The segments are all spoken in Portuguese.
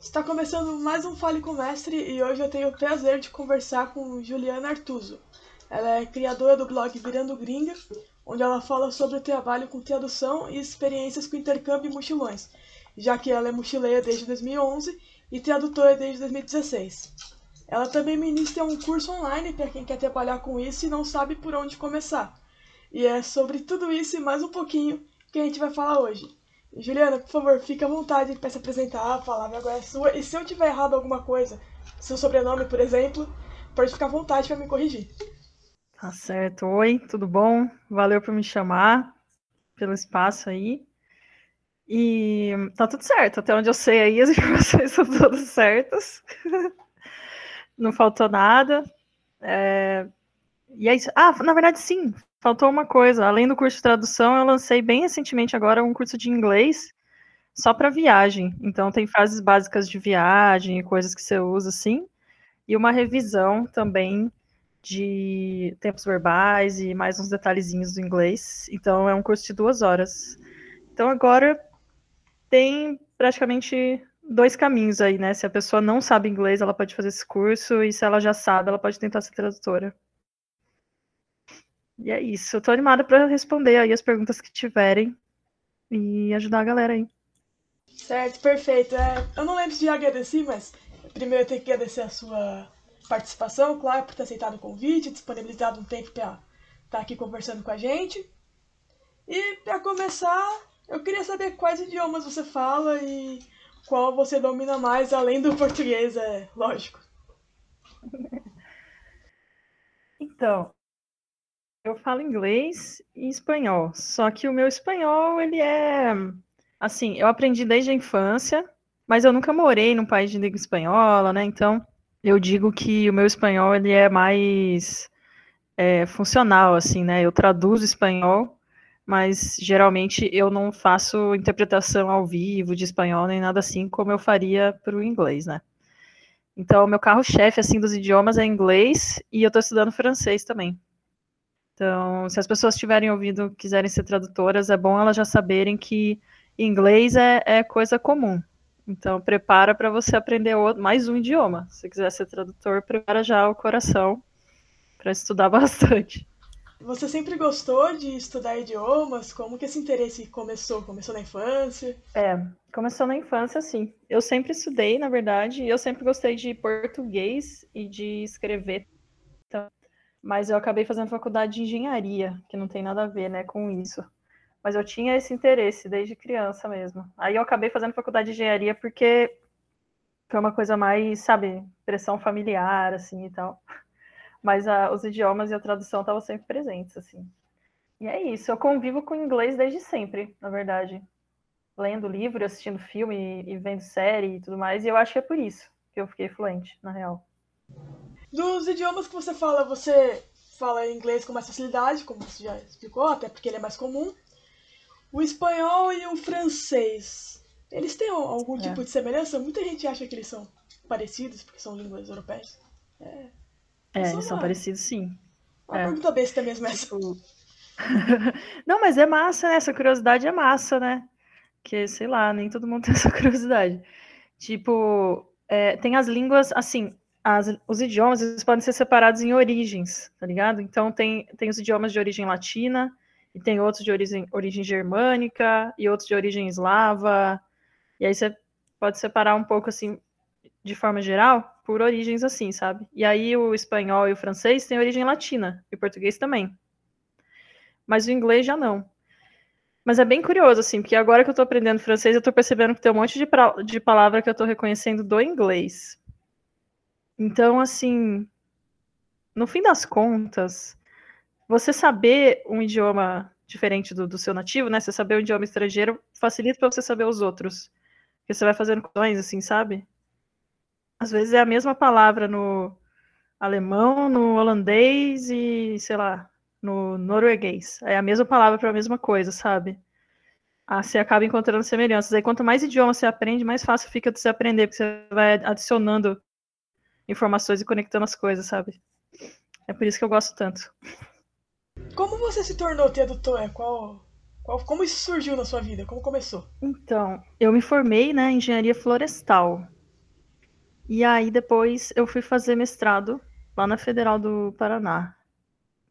Está começando mais um Fale com Mestre e hoje eu tenho o prazer de conversar com Juliana Artuso. Ela é criadora do blog Virando Gringa, onde ela fala sobre o trabalho com tradução e experiências com intercâmbio e mochilões, já que ela é mochileira desde 2011 e tradutora desde 2016. Ela também ministra um curso online para quem quer trabalhar com isso e não sabe por onde começar. E é sobre tudo isso e mais um pouquinho que a gente vai falar hoje. Juliana, por favor, fique à vontade para se apresentar, a palavra agora é sua. E se eu tiver errado alguma coisa, seu sobrenome, por exemplo, pode ficar à vontade para me corrigir. Tá certo. Oi, tudo bom? Valeu por me chamar, pelo espaço aí. E tá tudo certo, até onde eu sei aí as informações são todas certas. Não faltou nada. É... E é isso. Ah, na verdade, sim, faltou uma coisa. Além do curso de tradução, eu lancei bem recentemente agora um curso de inglês só para viagem. Então tem frases básicas de viagem, coisas que você usa assim, e uma revisão também de tempos verbais e mais uns detalhezinhos do inglês. Então é um curso de duas horas. Então agora tem praticamente dois caminhos aí, né? Se a pessoa não sabe inglês, ela pode fazer esse curso, e se ela já sabe, ela pode tentar ser tradutora. E é isso. Eu tô animada para responder aí as perguntas que tiverem e ajudar a galera aí. Certo, perfeito. É, eu não lembro de agradecer, mas primeiro eu tenho que agradecer a sua participação, claro, por ter aceitado o convite, disponibilizado um tempo para estar tá aqui conversando com a gente. E para começar, eu queria saber quais idiomas você fala e qual você domina mais, além do português, é lógico. Então, eu falo inglês e espanhol, só que o meu espanhol, ele é assim, eu aprendi desde a infância, mas eu nunca morei num país de língua espanhola, né? Então, eu digo que o meu espanhol ele é mais é, funcional, assim, né? Eu traduzo espanhol, mas geralmente eu não faço interpretação ao vivo de espanhol nem nada assim, como eu faria para o inglês, né? Então, meu carro-chefe assim dos idiomas é inglês e eu estou estudando francês também. Então, se as pessoas tiverem ouvido, quiserem ser tradutoras, é bom elas já saberem que inglês é, é coisa comum. Então, prepara para você aprender outro, mais um idioma. Se quiser ser tradutor, prepara já o coração para estudar bastante. Você sempre gostou de estudar idiomas? Como que esse interesse começou? Começou na infância? É, começou na infância, sim. Eu sempre estudei, na verdade, e eu sempre gostei de português e de escrever. Então, mas eu acabei fazendo faculdade de engenharia, que não tem nada a ver, né, com isso. Mas eu tinha esse interesse desde criança mesmo. Aí eu acabei fazendo faculdade de engenharia porque foi uma coisa mais, sabe, pressão familiar, assim e tal. Mas a, os idiomas e a tradução estavam sempre presentes, assim. E é isso, eu convivo com inglês desde sempre, na verdade. Lendo livro, assistindo filme e, e vendo série e tudo mais, e eu acho que é por isso que eu fiquei fluente, na real. Dos idiomas que você fala, você fala inglês com mais facilidade, como você já explicou, até porque ele é mais comum. O espanhol e o francês, eles têm algum é. tipo de semelhança? Muita gente acha que eles são parecidos, porque são línguas europeias. É, é eles são parecidos, sim. Uma é. pergunta besta mesmo essa. Tipo... Não, mas é massa, né? Essa curiosidade é massa, né? Que, sei lá, nem todo mundo tem essa curiosidade. Tipo, é, tem as línguas, assim, as, os idiomas eles podem ser separados em origens, tá ligado? Então tem, tem os idiomas de origem latina, e tem outros de origem, origem germânica, e outros de origem eslava, e aí você pode separar um pouco, assim, de forma geral, por origens assim, sabe? E aí o espanhol e o francês têm origem latina, e o português também. Mas o inglês já não. Mas é bem curioso, assim, porque agora que eu tô aprendendo francês, eu tô percebendo que tem um monte de, pra, de palavra que eu tô reconhecendo do inglês. Então, assim, no fim das contas, você saber um idioma diferente do, do seu nativo, né? Você saber um idioma estrangeiro facilita para você saber os outros. Porque você vai fazendo coisas assim, sabe? Às vezes é a mesma palavra no alemão, no holandês e, sei lá, no norueguês. É a mesma palavra para a mesma coisa, sabe? Ah, você acaba encontrando semelhanças. Aí quanto mais idiomas você aprende, mais fácil fica de você aprender, porque você vai adicionando informações e conectando as coisas, sabe? É por isso que eu gosto tanto. como você se tornou tradutora? Qual, qual, como isso surgiu na sua vida? Como começou? Então, eu me formei né, em engenharia florestal. E aí depois eu fui fazer mestrado lá na Federal do Paraná,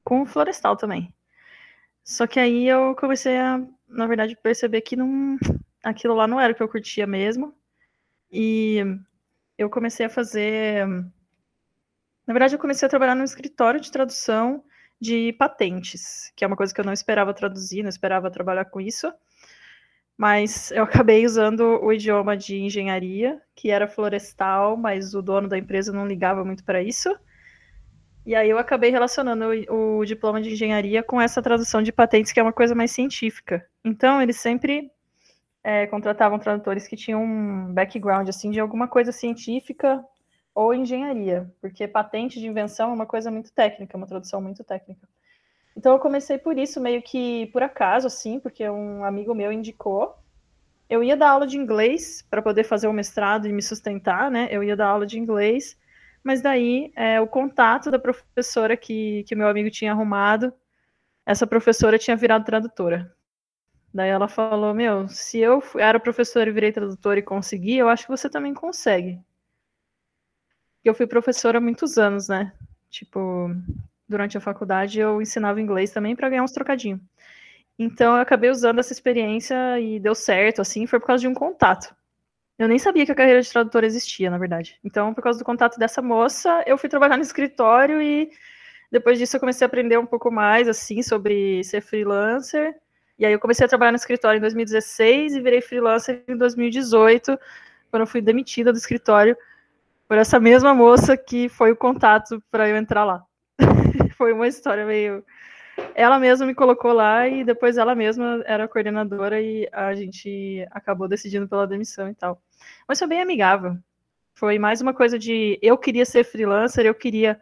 com florestal também. Só que aí eu comecei a, na verdade, perceber que não, aquilo lá não era o que eu curtia mesmo. E eu comecei a fazer. Na verdade, eu comecei a trabalhar no escritório de tradução de patentes, que é uma coisa que eu não esperava traduzir, não esperava trabalhar com isso. Mas eu acabei usando o idioma de engenharia, que era florestal, mas o dono da empresa não ligava muito para isso. E aí eu acabei relacionando o, o, diploma de engenharia com essa tradução de patentes, que é uma coisa mais científica. Então, eles sempre é, contratavam tradutores que tinham um background assim de alguma coisa científica ou engenharia, porque patente de invenção é uma coisa muito técnica, uma tradução muito técnica. Então eu comecei por isso, meio que por acaso, assim, porque um amigo meu indicou. Eu ia dar aula de inglês para poder fazer o mestrado e me sustentar, né? Eu ia dar aula de inglês, mas daí é, o contato da professora que, que meu amigo tinha arrumado, essa professora tinha virado tradutora. Daí ela falou: Meu, se eu era professora e virei tradutora e consegui, eu acho que você também consegue. Eu fui professora há muitos anos, né? Tipo, durante a faculdade eu ensinava inglês também para ganhar uns trocadinhos. Então eu acabei usando essa experiência e deu certo, assim, foi por causa de um contato. Eu nem sabia que a carreira de tradutor existia, na verdade. Então, por causa do contato dessa moça, eu fui trabalhar no escritório e depois disso eu comecei a aprender um pouco mais, assim, sobre ser freelancer. E aí eu comecei a trabalhar no escritório em 2016 e virei freelancer em 2018, quando eu fui demitida do escritório por essa mesma moça que foi o contato para eu entrar lá. foi uma história meio. Ela mesma me colocou lá e depois ela mesma era coordenadora e a gente acabou decidindo pela demissão e tal. Mas foi bem amigável. Foi mais uma coisa de eu queria ser freelancer, eu queria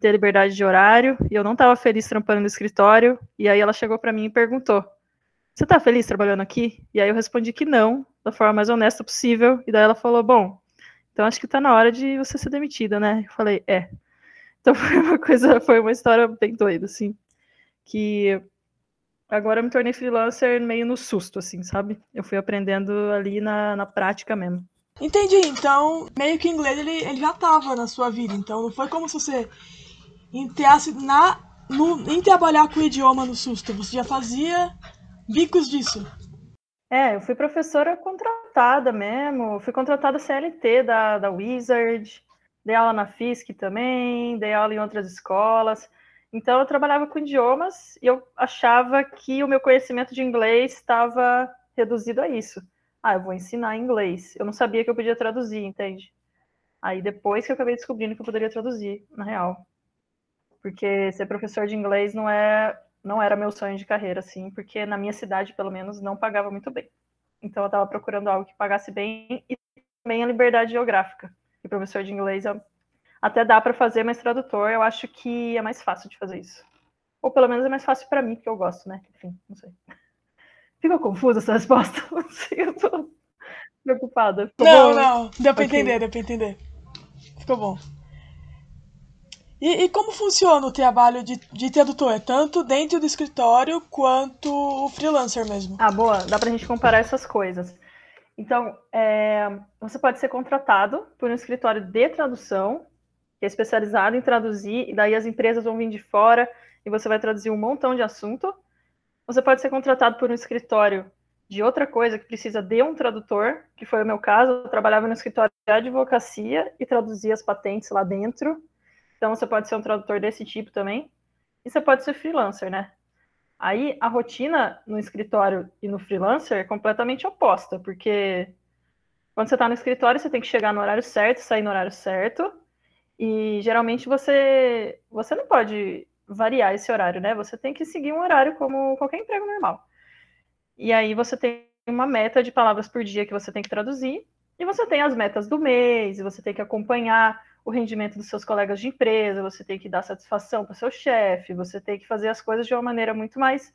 ter liberdade de horário e eu não estava feliz trampando no escritório. E aí ela chegou para mim e perguntou: Você está feliz trabalhando aqui? E aí eu respondi que não, da forma mais honesta possível. E daí ela falou: Bom, então acho que está na hora de você ser demitida, né? Eu falei: É. Então foi uma coisa, foi uma história bem doida, assim. Que agora eu me tornei freelancer meio no susto, assim, sabe? Eu fui aprendendo ali na, na prática mesmo. Entendi, então meio que inglês ele, ele já estava na sua vida, então não foi como se você entrasse na, no, em trabalhar com o idioma no susto, você já fazia bicos disso. É, eu fui professora contratada mesmo, fui contratada CLT da, da Wizard, dei aula na FISC também, dei aula em outras escolas. Então, eu trabalhava com idiomas e eu achava que o meu conhecimento de inglês estava reduzido a isso. Ah, eu vou ensinar inglês. Eu não sabia que eu podia traduzir, entende? Aí depois que eu acabei descobrindo que eu poderia traduzir, na real. Porque ser professor de inglês não é não era meu sonho de carreira, assim, porque na minha cidade, pelo menos, não pagava muito bem. Então eu estava procurando algo que pagasse bem e também a liberdade geográfica professor de inglês até dá para fazer, mas tradutor eu acho que é mais fácil de fazer isso. Ou pelo menos é mais fácil para mim, porque eu gosto, né? Enfim, não sei. Ficou confusa essa resposta? Não sei, eu tô preocupada. Ficou não, bom? não, deu para okay. entender, deu para entender. Ficou bom. E, e, como funciona o trabalho de, de tradutor? Tanto dentro do escritório quanto o freelancer mesmo? Ah, boa. Dá pra gente comparar essas coisas. Então, é, você pode ser contratado por um escritório de tradução, que é especializado em traduzir, e daí as empresas vão vir de fora e você vai traduzir um montão de assunto. Você pode ser contratado por um escritório de outra coisa que precisa de um tradutor, que foi o meu caso. Eu trabalhava no escritório de advocacia e traduzia as patentes lá dentro. Então, você pode ser um tradutor desse tipo também. E você pode ser freelancer, né? Aí a rotina no escritório e no freelancer é completamente oposta, porque quando você está no escritório, você tem que chegar no horário certo, sair no horário certo, e geralmente você você não pode variar esse horário, né? Você tem que seguir um horário como qualquer emprego normal. E aí você tem uma meta de palavras por dia que você tem que traduzir, e você tem as metas do mês, e você tem que acompanhar o rendimento dos seus colegas de empresa, você tem que dar satisfação para o seu chefe, você tem que fazer as coisas de uma maneira muito mais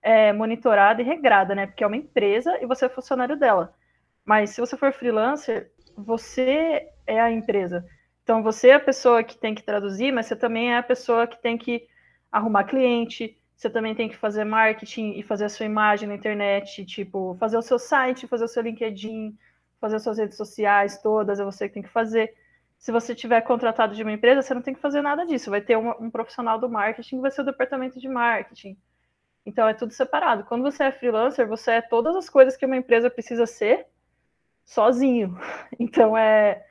é, monitorada e regrada, né? Porque é uma empresa e você é funcionário dela. Mas se você for freelancer, você é a empresa. Então você é a pessoa que tem que traduzir, mas você também é a pessoa que tem que arrumar cliente, você também tem que fazer marketing e fazer a sua imagem na internet, tipo, fazer o seu site, fazer o seu LinkedIn, fazer as suas redes sociais todas, é você que tem que fazer. Se você tiver contratado de uma empresa, você não tem que fazer nada disso. Vai ter um, um profissional do marketing que vai ser o departamento de marketing. Então é tudo separado. Quando você é freelancer, você é todas as coisas que uma empresa precisa ser sozinho. Então é,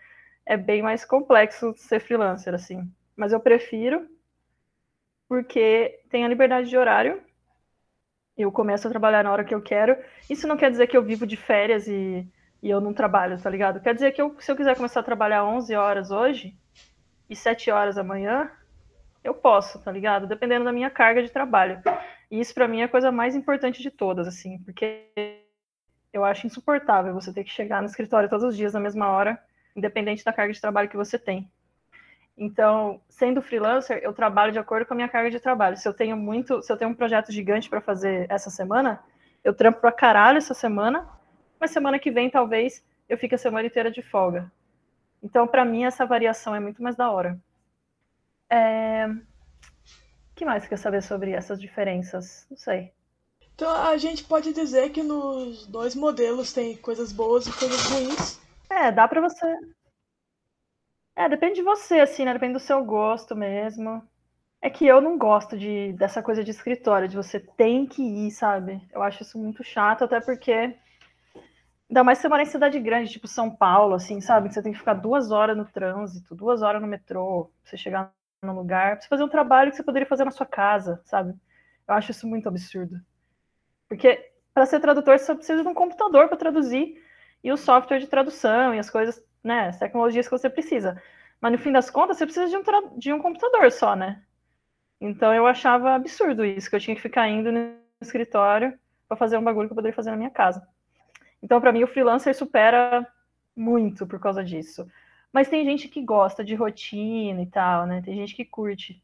é bem mais complexo ser freelancer, assim. Mas eu prefiro porque tem a liberdade de horário. Eu começo a trabalhar na hora que eu quero. Isso não quer dizer que eu vivo de férias e e eu não trabalho, tá ligado? Quer dizer que eu, se eu quiser começar a trabalhar 11 horas hoje e 7 horas amanhã, eu posso, tá ligado? Dependendo da minha carga de trabalho. E isso para mim é a coisa mais importante de todas, assim, porque eu acho insuportável você ter que chegar no escritório todos os dias na mesma hora, independente da carga de trabalho que você tem. Então, sendo freelancer, eu trabalho de acordo com a minha carga de trabalho. Se eu tenho muito, se eu tenho um projeto gigante para fazer essa semana, eu trampo pra caralho essa semana mas semana que vem talvez eu fique a semana inteira de folga. Então, para mim, essa variação é muito mais da hora. É... O que mais quer saber sobre essas diferenças? Não sei. Então, a gente pode dizer que nos dois modelos tem coisas boas e coisas ruins. É, dá para você. É, depende de você, assim, né? Depende do seu gosto mesmo. É que eu não gosto de, dessa coisa de escritório, de você tem que ir, sabe? Eu acho isso muito chato, até porque Ainda mais se você mora em cidade grande, tipo São Paulo, assim, sabe? Que você tem que ficar duas horas no trânsito, duas horas no metrô, pra você chegar no lugar, pra você fazer um trabalho que você poderia fazer na sua casa, sabe? Eu acho isso muito absurdo. Porque para ser tradutor, você precisa de um computador para traduzir e o software de tradução e as coisas, né? As tecnologias que você precisa. Mas no fim das contas, você precisa de um, de um computador só, né? Então eu achava absurdo isso, que eu tinha que ficar indo no escritório para fazer um bagulho que eu poderia fazer na minha casa. Então, para mim, o freelancer supera muito por causa disso. Mas tem gente que gosta de rotina e tal, né? Tem gente que curte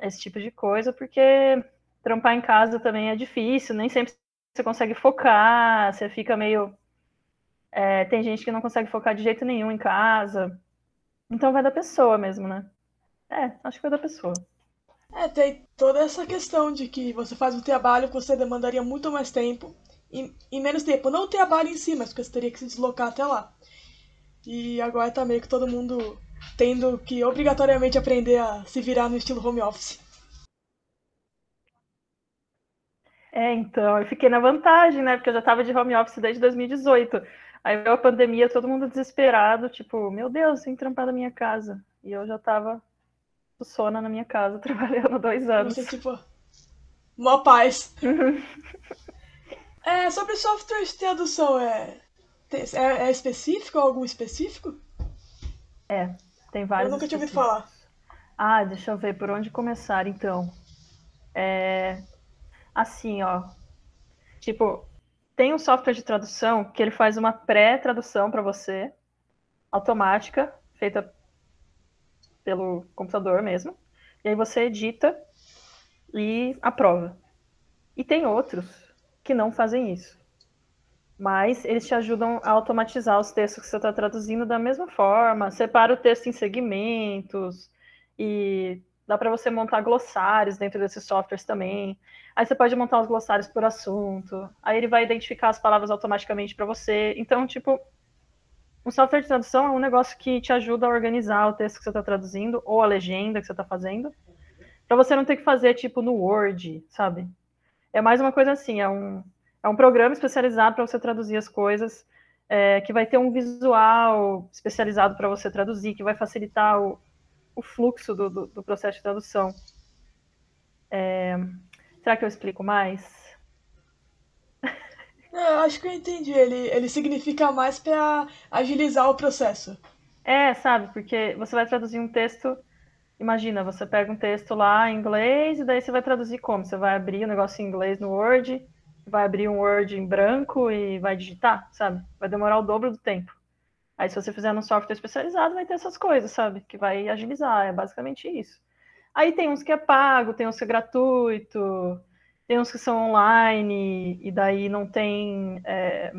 esse tipo de coisa, porque trampar em casa também é difícil, nem sempre você consegue focar, você fica meio. É, tem gente que não consegue focar de jeito nenhum em casa. Então vai da pessoa mesmo, né? É, acho que vai da pessoa. É, tem toda essa questão de que você faz um trabalho que você demandaria muito mais tempo em, em menos tempo. Não o trabalho em si, mas porque você teria que se deslocar até lá. E agora tá meio que todo mundo tendo que obrigatoriamente aprender a se virar no estilo home office. É, então, eu fiquei na vantagem, né? Porque eu já tava de home office desde 2018. Aí veio a pandemia, todo mundo desesperado, tipo, meu Deus, sem trampar na minha casa. E eu já tava sona na minha casa, trabalhando dois anos. Você, tipo, mó paz. É, sobre software de tradução, é, é, é específico? Algum específico? É, tem vários. Eu nunca tinha ouvido falar. Ah, deixa eu ver por onde começar então. É, assim, ó. Tipo, tem um software de tradução que ele faz uma pré-tradução para você, automática, feita pelo computador mesmo. E aí você edita e aprova. E tem outros que não fazem isso. Mas eles te ajudam a automatizar os textos que você está traduzindo da mesma forma, separa o texto em segmentos e dá para você montar glossários dentro desses softwares também. Aí você pode montar os glossários por assunto. Aí ele vai identificar as palavras automaticamente para você. Então, tipo, um software de tradução é um negócio que te ajuda a organizar o texto que você está traduzindo ou a legenda que você está fazendo, para você não ter que fazer tipo no Word, sabe? É mais uma coisa assim, é um, é um programa especializado para você traduzir as coisas, é, que vai ter um visual especializado para você traduzir, que vai facilitar o, o fluxo do, do, do processo de tradução. É, será que eu explico mais? É, acho que eu entendi. Ele, ele significa mais para agilizar o processo. É, sabe? Porque você vai traduzir um texto Imagina, você pega um texto lá em inglês e daí você vai traduzir como? Você vai abrir o um negócio em inglês no Word, vai abrir um Word em branco e vai digitar, sabe? Vai demorar o dobro do tempo. Aí se você fizer num software especializado, vai ter essas coisas, sabe? Que vai agilizar, é basicamente isso. Aí tem uns que é pago, tem uns que é gratuito, tem uns que são online, e daí não tem. É,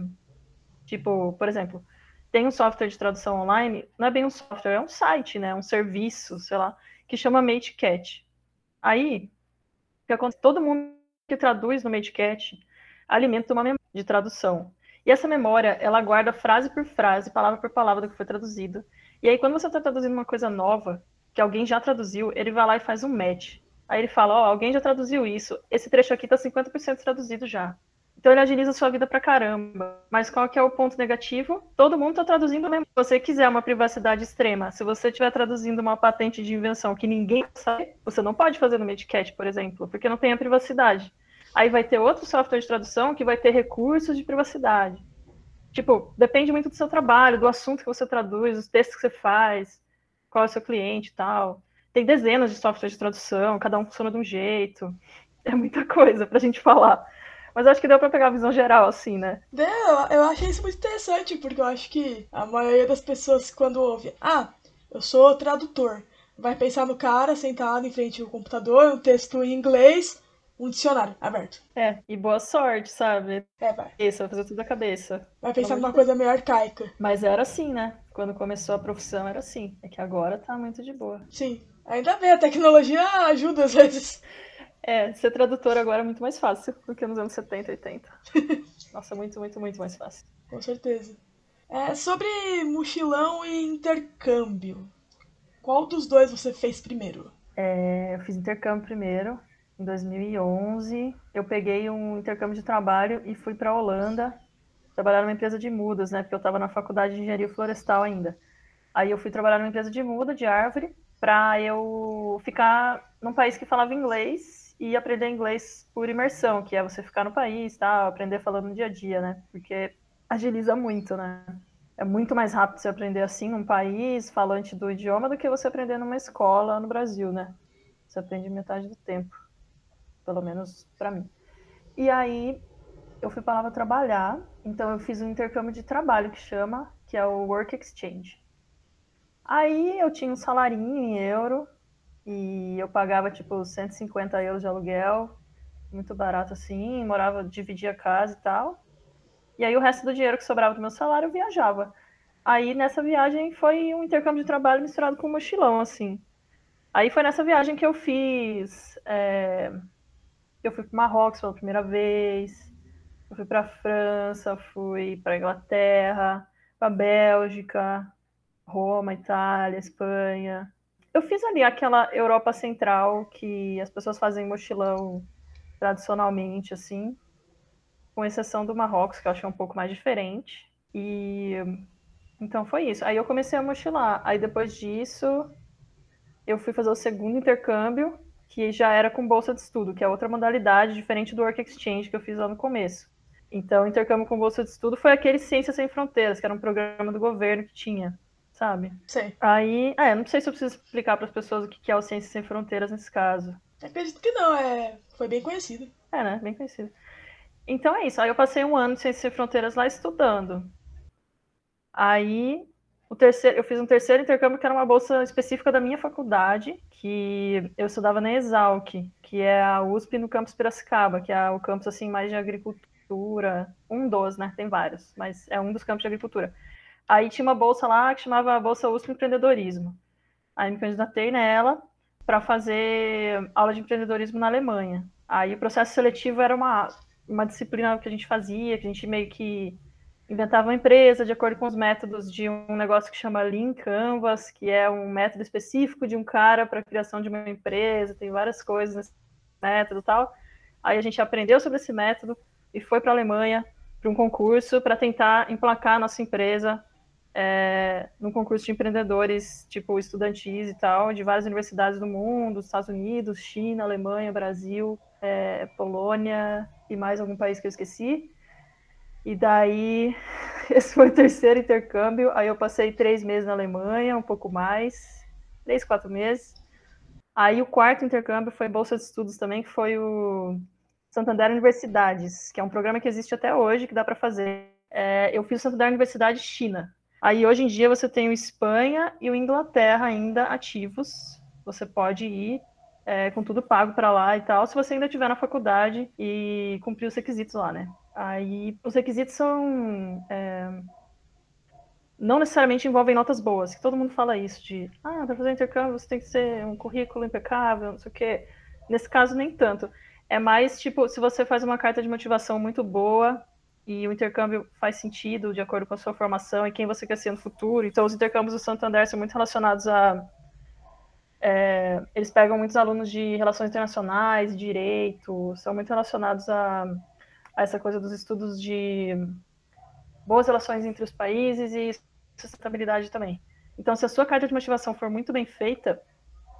tipo, por exemplo, tem um software de tradução online, não é bem um software, é um site, né? Um serviço, sei lá, que chama MateCat. Aí, que acontece, todo mundo que traduz no Medcat alimenta uma memória de tradução. E essa memória, ela guarda frase por frase, palavra por palavra do que foi traduzido. E aí, quando você está traduzindo uma coisa nova, que alguém já traduziu, ele vai lá e faz um match. Aí ele fala, ó, oh, alguém já traduziu isso, esse trecho aqui está 50% traduzido já. Então ele agiliza a sua vida pra caramba. Mas qual que é o ponto negativo? Todo mundo está traduzindo mesmo. Se você quiser uma privacidade extrema, se você estiver traduzindo uma patente de invenção que ninguém sabe, você não pode fazer no Medcat, por exemplo, porque não tem a privacidade. Aí vai ter outro software de tradução que vai ter recursos de privacidade. Tipo, depende muito do seu trabalho, do assunto que você traduz, dos textos que você faz, qual é o seu cliente e tal. Tem dezenas de softwares de tradução, cada um funciona de um jeito. É muita coisa pra gente falar. Mas acho que deu pra pegar a visão geral, assim, né? Deu, eu achei isso muito interessante, porque eu acho que a maioria das pessoas, quando ouve, ah, eu sou tradutor, vai pensar no cara sentado em frente ao computador, um texto em inglês, um dicionário aberto. É, e boa sorte, sabe? É, vai. Isso, vai fazer tudo da cabeça. Vai pensar numa coisa meio arcaica. Mas era assim, né? Quando começou a profissão era assim. É que agora tá muito de boa. Sim. Ainda bem, a tecnologia ajuda às vezes. É, ser tradutor agora é muito mais fácil do que nos anos 70, 80. Nossa, muito, muito, muito mais fácil. Com certeza. É, sobre mochilão e intercâmbio. Qual dos dois você fez primeiro? É, eu fiz intercâmbio primeiro, em 2011. Eu peguei um intercâmbio de trabalho e fui para a Holanda trabalhar numa empresa de mudas, né? Porque eu estava na faculdade de engenharia florestal ainda. Aí eu fui trabalhar numa empresa de muda, de árvore, para eu ficar num país que falava inglês e aprender inglês por imersão, que é você ficar no país, tá? aprender falando no dia a dia, né? Porque agiliza muito, né? É muito mais rápido você aprender assim num país falante do idioma do que você aprender numa escola no Brasil, né? Você aprende metade do tempo, pelo menos para mim. E aí eu fui para lá trabalhar, então eu fiz um intercâmbio de trabalho que chama, que é o Work Exchange. Aí eu tinha um salarinho em euro, e eu pagava, tipo, 150 euros de aluguel, muito barato assim, morava, dividia casa e tal. E aí o resto do dinheiro que sobrava do meu salário eu viajava. Aí nessa viagem foi um intercâmbio de trabalho misturado com um mochilão, assim. Aí foi nessa viagem que eu fiz. É... Eu fui para Marrocos pela primeira vez, eu fui para França, fui para Inglaterra, para Bélgica, Roma, Itália, Espanha, eu fiz ali aquela Europa Central que as pessoas fazem mochilão tradicionalmente, assim, com exceção do Marrocos, que eu achei um pouco mais diferente. E então foi isso. Aí eu comecei a mochilar. Aí depois disso, eu fui fazer o segundo intercâmbio, que já era com bolsa de estudo, que é outra modalidade diferente do Work Exchange que eu fiz lá no começo. Então, o intercâmbio com bolsa de estudo foi aquele Ciências Sem Fronteiras, que era um programa do governo que tinha sabe? Sim. Aí, é, não sei se eu preciso explicar para as pessoas o que é o Ciências Sem Fronteiras nesse caso. Acredito que não, é, foi bem conhecido. É, né? Bem conhecido. Então é isso. Aí eu passei um ano de Ciências Sem Fronteiras lá estudando. Aí o terceiro, eu fiz um terceiro intercâmbio que era uma bolsa específica da minha faculdade, que eu estudava na Exalc, que é a USP no campus Piracicaba, que é o campus assim mais de agricultura, um dos, né? Tem vários, mas é um dos campos de agricultura. Aí tinha uma bolsa lá que chamava Bolsa USP Empreendedorismo. Aí me candidatei nela para fazer aula de empreendedorismo na Alemanha. Aí o processo seletivo era uma, uma disciplina que a gente fazia, que a gente meio que inventava uma empresa de acordo com os métodos de um negócio que chama Lean Canvas, que é um método específico de um cara para a criação de uma empresa, tem várias coisas nesse método e tal. Aí a gente aprendeu sobre esse método e foi para a Alemanha para um concurso para tentar emplacar a nossa empresa é, num concurso de empreendedores, tipo, estudantis e tal, de várias universidades do mundo, Estados Unidos, China, Alemanha, Brasil, é, Polônia e mais algum país que eu esqueci. E daí, esse foi o terceiro intercâmbio. Aí eu passei três meses na Alemanha, um pouco mais, três, quatro meses. Aí o quarto intercâmbio foi Bolsa de Estudos também, que foi o Santander Universidades, que é um programa que existe até hoje, que dá para fazer. É, eu fiz o Santander Universidade China, Aí hoje em dia você tem o Espanha e o Inglaterra ainda ativos. Você pode ir é, com tudo pago para lá e tal, se você ainda estiver na faculdade e cumprir os requisitos lá, né? Aí os requisitos são. É, não necessariamente envolvem notas boas, que todo mundo fala isso, de ah, para fazer intercâmbio você tem que ser um currículo impecável, não sei o quê. Nesse caso, nem tanto. É mais tipo, se você faz uma carta de motivação muito boa e o intercâmbio faz sentido de acordo com a sua formação e quem você quer ser no futuro. Então, os intercâmbios do Santander são muito relacionados a. É, eles pegam muitos alunos de relações internacionais, direito, são muito relacionados a, a essa coisa dos estudos de boas relações entre os países e sustentabilidade também. Então, se a sua carta de motivação for muito bem feita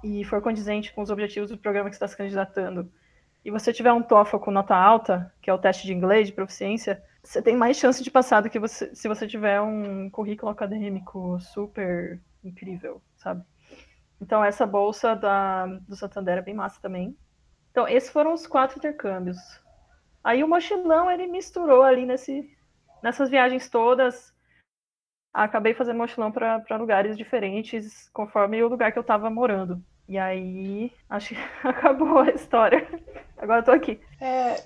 e for condizente com os objetivos do programa que você está se candidatando, e você tiver um TOEFL com nota alta, que é o teste de inglês de proficiência, você tem mais chance de passar do que você, se você tiver um currículo acadêmico super incrível, sabe? Então, essa bolsa da, do Santander é bem massa também. Então, esses foram os quatro intercâmbios. Aí o mochilão, ele misturou ali nesse, nessas viagens todas acabei fazendo mochilão para lugares diferentes conforme o lugar que eu estava morando. E aí, acho que acabou a história. Agora eu tô aqui. É,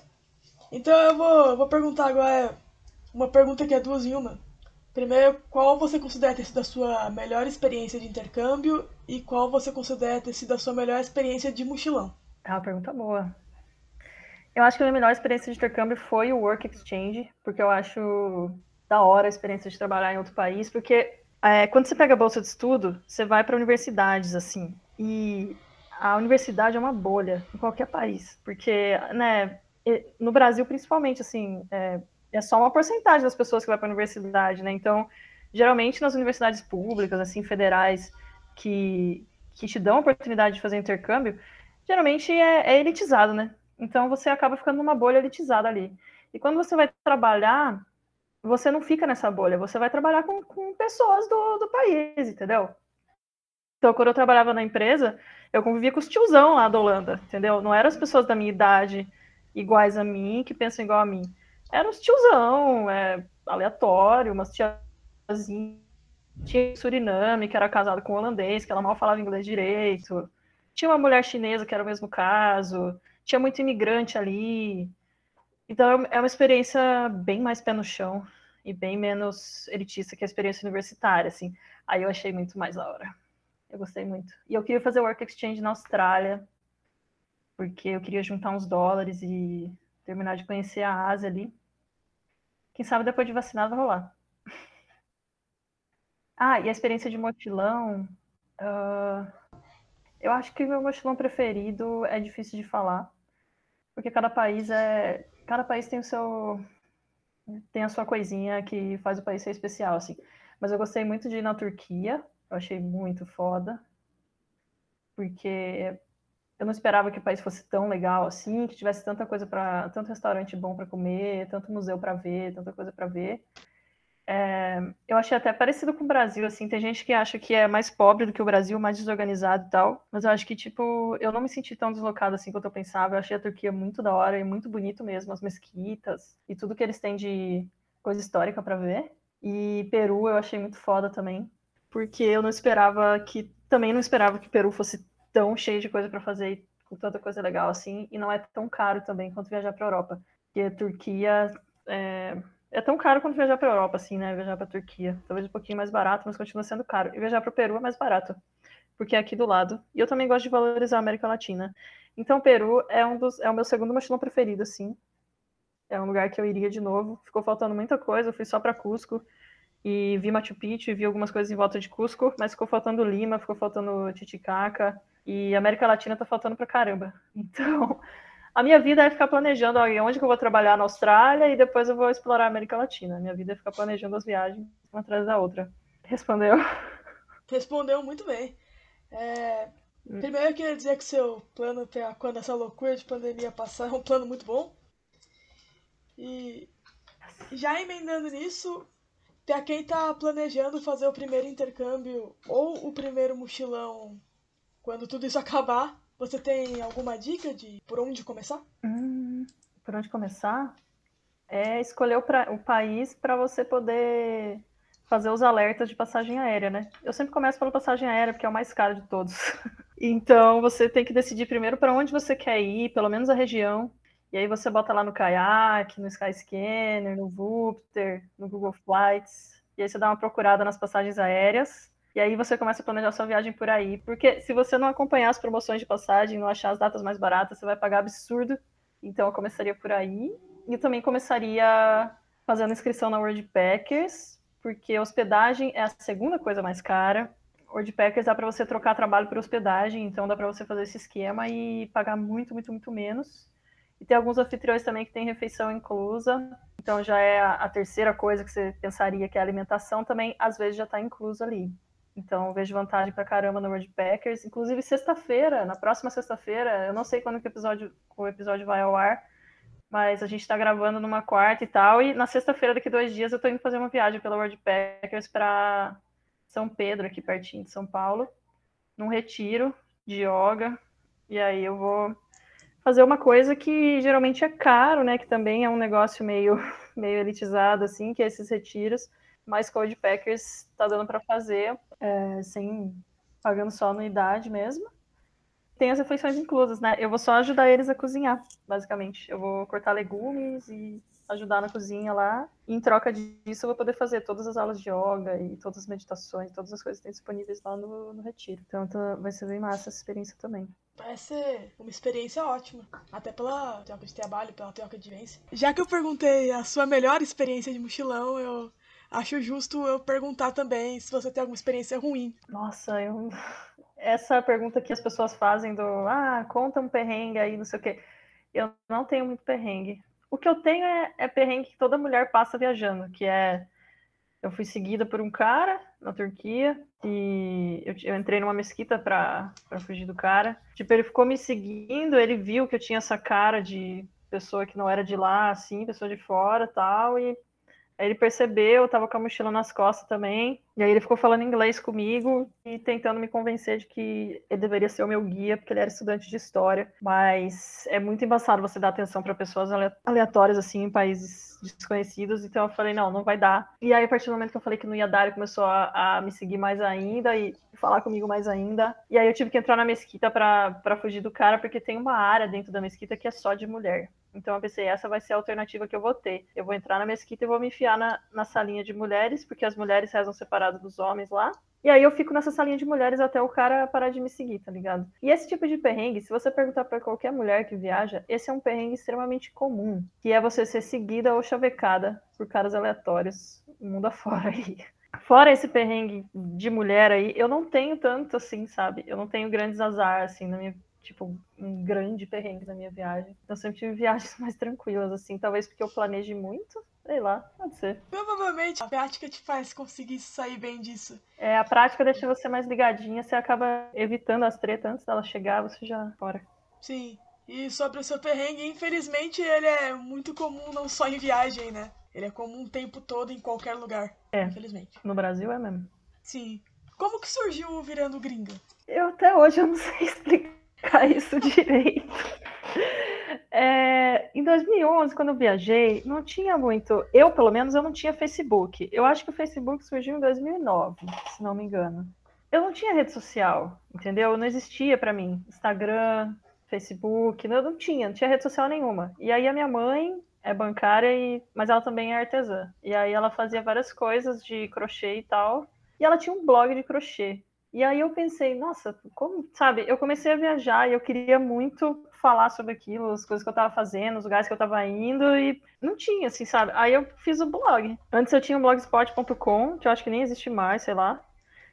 então eu vou, vou perguntar agora uma pergunta que é duas em uma. Primeiro, qual você considera ter sido a sua melhor experiência de intercâmbio e qual você considera ter sido a sua melhor experiência de mochilão? É uma pergunta boa. Eu acho que a minha melhor experiência de intercâmbio foi o Work Exchange, porque eu acho da hora a experiência de trabalhar em outro país, porque é, quando você pega a bolsa de estudo, você vai para universidades, assim, e a universidade é uma bolha em qualquer país, porque, né, no Brasil principalmente, assim, é, é só uma porcentagem das pessoas que vai para a universidade, né, então, geralmente nas universidades públicas, assim, federais, que, que te dão a oportunidade de fazer intercâmbio, geralmente é, é elitizado, né, então você acaba ficando numa bolha elitizada ali. E quando você vai trabalhar, você não fica nessa bolha, você vai trabalhar com, com pessoas do, do país, entendeu? Então, quando eu trabalhava na empresa, eu convivia com os tiozão lá da Holanda, entendeu? Não eram as pessoas da minha idade iguais a mim, que pensam igual a mim. Eram os tiozão, é, aleatório, umas tiazinhas. Tinha Suriname, que era casado com um holandês, que ela mal falava inglês direito. Tinha uma mulher chinesa, que era o mesmo caso. Tinha muito imigrante ali. Então é uma experiência bem mais pé no chão e bem menos elitista que a experiência universitária, assim. Aí eu achei muito mais da hora. Eu gostei muito. E eu queria fazer work exchange na Austrália, porque eu queria juntar uns dólares e terminar de conhecer a Ásia ali. Quem sabe depois de vacinar vai rolar. Ah, e a experiência de mochilão. Uh, eu acho que meu mochilão preferido é difícil de falar, porque cada país é cada país tem o seu tem a sua coisinha que faz o país ser especial, assim. Mas eu gostei muito de ir na Turquia, eu achei muito foda, porque eu não esperava que o país fosse tão legal assim, que tivesse tanta coisa para, tanto restaurante bom para comer, tanto museu para ver, tanta coisa para ver. É, eu achei até parecido com o Brasil, assim, tem gente que acha que é mais pobre do que o Brasil, mais desorganizado e tal, mas eu acho que, tipo, eu não me senti tão deslocado assim quanto eu pensava, eu achei a Turquia muito da hora e muito bonito mesmo, as mesquitas e tudo que eles têm de coisa histórica para ver, e Peru eu achei muito foda também, porque eu não esperava que, também não esperava que Peru fosse tão cheio de coisa para fazer com tanta coisa legal assim, e não é tão caro também quanto viajar para Europa, porque a Turquia... É é tão caro quanto viajar para Europa, assim, né? Viajar para Turquia. Talvez um pouquinho mais barato, mas continua sendo caro. E viajar para o Peru é mais barato, porque é aqui do lado. E eu também gosto de valorizar a América Latina. Então, Peru é um dos, é o meu segundo mochilão preferido, assim. É um lugar que eu iria de novo. Ficou faltando muita coisa. Eu fui só para Cusco e vi Machu Picchu, vi algumas coisas em volta de Cusco, mas ficou faltando Lima, ficou faltando Titicaca. E América Latina tá faltando pra caramba. Então, a minha vida é ficar planejando onde que eu vou trabalhar na Austrália e depois eu vou explorar a América Latina. A minha vida é ficar planejando as viagens uma atrás da outra. Respondeu? Respondeu muito bem. É... Hum. Primeiro eu queria dizer que seu plano para quando essa loucura de pandemia passar é um plano muito bom. E já emendando nisso, para quem está planejando fazer o primeiro intercâmbio ou o primeiro mochilão quando tudo isso acabar, você tem alguma dica de por onde começar? Hum, por onde começar? É escolher o, pra, o país para você poder fazer os alertas de passagem aérea, né? Eu sempre começo pela passagem aérea, porque é o mais caro de todos. então, você tem que decidir primeiro para onde você quer ir, pelo menos a região. E aí você bota lá no Kayak, no Skyscanner, no Voopter, no Google Flights. E aí você dá uma procurada nas passagens aéreas E aí você começa a planejar sua viagem por aí. Porque se você não acompanhar as promoções de passagem, não achar as datas mais baratas, você vai pagar absurdo. Então eu começaria por aí. E também começaria fazendo inscrição na World Packers, porque hospedagem é a segunda coisa mais cara. World Packers dá para você trocar trabalho por hospedagem, então dá para você fazer esse esquema e pagar muito, muito, muito menos. E tem alguns anfitriões também que tem refeição inclusa. Então já é a, a terceira coisa que você pensaria que é a alimentação também, às vezes já está inclusa ali. Então vejo vantagem para caramba no World Packers. Inclusive sexta-feira, na próxima sexta-feira, eu não sei quando que o episódio, o episódio vai ao ar, mas a gente está gravando numa quarta e tal. E na sexta-feira, daqui dois dias, eu estou indo fazer uma viagem pela World Packers para São Pedro, aqui pertinho de São Paulo, num retiro de yoga. E aí eu vou fazer uma coisa que geralmente é caro, né? Que também é um negócio meio, meio elitizado, assim, que é esses retiros. Mas Cold Packers está dando para fazer, é, sem pagando só anuidade mesmo. Tem as refeições inclusas, né? Eu vou só ajudar eles a cozinhar, basicamente. Eu vou cortar legumes e ajudar na cozinha lá. E em troca disso, eu vou poder fazer todas as aulas de yoga e todas as meditações, todas as coisas que tem disponíveis lá no, no retiro. Então tá, vai ser bem massa essa experiência também. Parece ser uma experiência ótima. Até pela troca de trabalho, pela troca de vivência. Já que eu perguntei a sua melhor experiência de mochilão, eu acho justo eu perguntar também se você tem alguma experiência ruim. Nossa, eu. Essa pergunta que as pessoas fazem do ah, conta um perrengue aí, não sei o quê. Eu não tenho muito perrengue. O que eu tenho é, é perrengue que toda mulher passa viajando, que é eu fui seguida por um cara na Turquia e eu, eu entrei numa mesquita para fugir do cara. Tipo, ele ficou me seguindo, ele viu que eu tinha essa cara de pessoa que não era de lá, assim, pessoa de fora tal, e Aí ele percebeu, eu tava com a mochila nas costas também. E aí ele ficou falando inglês comigo e tentando me convencer de que ele deveria ser o meu guia, porque ele era estudante de história. Mas é muito embaçado você dar atenção para pessoas aleatórias, assim, em países desconhecidos. Então eu falei, não, não vai dar. E aí, a partir do momento que eu falei que não ia dar, ele começou a, a me seguir mais ainda e falar comigo mais ainda. E aí eu tive que entrar na mesquita para fugir do cara, porque tem uma área dentro da mesquita que é só de mulher. Então eu pensei, essa vai ser a alternativa que eu vou ter. Eu vou entrar na mesquita e vou me enfiar na, na salinha de mulheres, porque as mulheres rezam separadas dos homens lá. E aí eu fico nessa salinha de mulheres até o cara parar de me seguir, tá ligado? E esse tipo de perrengue, se você perguntar para qualquer mulher que viaja, esse é um perrengue extremamente comum, que é você ser seguida ou chavecada por caras aleatórios, mundo afora aí. Fora esse perrengue de mulher aí, eu não tenho tanto assim, sabe? Eu não tenho grandes azar assim na minha tipo, um grande perrengue na minha viagem. Então sempre tive viagens mais tranquilas, assim, talvez porque eu planeje muito, sei lá, pode ser. Provavelmente a prática te faz conseguir sair bem disso. É, a prática deixa você mais ligadinha, você acaba evitando as tretas antes dela chegar, você já fora. Sim. E sobre o seu perrengue, infelizmente ele é muito comum não só em viagem, né? Ele é comum o tempo todo em qualquer lugar. É. Infelizmente. No Brasil é mesmo. Sim. Como que surgiu o Virando Gringa? Eu até hoje eu não sei explicar explicar isso direito. É, em 2011, quando eu viajei, não tinha muito. Eu, pelo menos, eu não tinha Facebook. Eu acho que o Facebook surgiu em 2009, se não me engano. Eu não tinha rede social, entendeu? Não existia para mim Instagram, Facebook, eu não tinha, não tinha rede social nenhuma. E aí a minha mãe é bancária, e, mas ela também é artesã. E aí ela fazia várias coisas de crochê e tal. E ela tinha um blog de crochê. E aí eu pensei, nossa, como, sabe, eu comecei a viajar e eu queria muito falar sobre aquilo, as coisas que eu estava fazendo, os lugares que eu estava indo e não tinha, assim, sabe? Aí eu fiz o blog. Antes eu tinha o blogspot.com, que eu acho que nem existe mais, sei lá.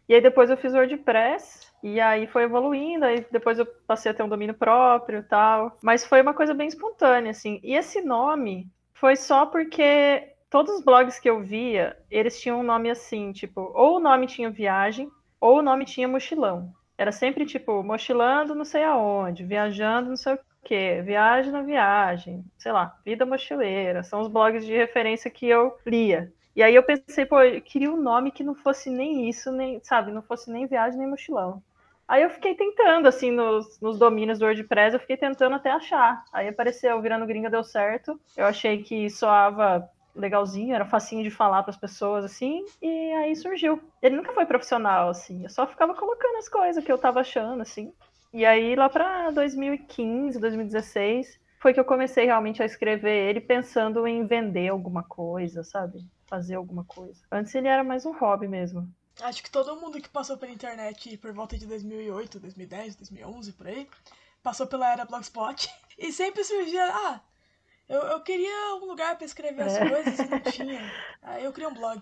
E aí depois eu fiz o WordPress e aí foi evoluindo, aí depois eu passei a ter um domínio próprio e tal. Mas foi uma coisa bem espontânea, assim. E esse nome foi só porque todos os blogs que eu via, eles tinham um nome assim, tipo, ou o nome tinha viagem, ou o nome tinha mochilão. Era sempre tipo, mochilando não sei aonde, viajando não sei o quê, viagem na viagem, sei lá, vida mochileira. São os blogs de referência que eu lia. E aí eu pensei, pô, eu queria um nome que não fosse nem isso, nem, sabe, não fosse nem viagem nem mochilão. Aí eu fiquei tentando, assim, nos, nos domínios do WordPress, eu fiquei tentando até achar. Aí apareceu, virando gringa deu certo. Eu achei que soava legalzinho, era facinho de falar para as pessoas, assim, e aí surgiu. Ele nunca foi profissional, assim, eu só ficava colocando as coisas que eu tava achando, assim. E aí, lá para 2015, 2016, foi que eu comecei realmente a escrever ele pensando em vender alguma coisa, sabe? Fazer alguma coisa. Antes ele era mais um hobby mesmo. Acho que todo mundo que passou pela internet por volta de 2008, 2010, 2011, por aí, passou pela era Blogspot. E sempre surgia, ah, eu, eu queria um lugar para escrever as é. coisas e não tinha. Aí eu criei um blog.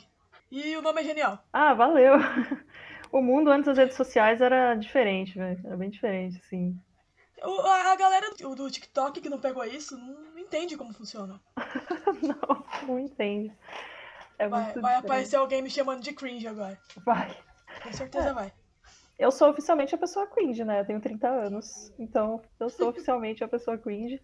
E o nome é genial. Ah, valeu. O mundo antes das redes sociais era diferente, velho. Era bem diferente, assim. O, a galera do, do, TikTok que não pegou isso não, não entende como funciona. não, não entende. É vai, vai aparecer alguém me chamando de cringe agora. Vai. Com certeza é. vai. Eu sou oficialmente a pessoa cringe, né? Eu tenho 30 anos. Então, eu sou oficialmente a pessoa cringe.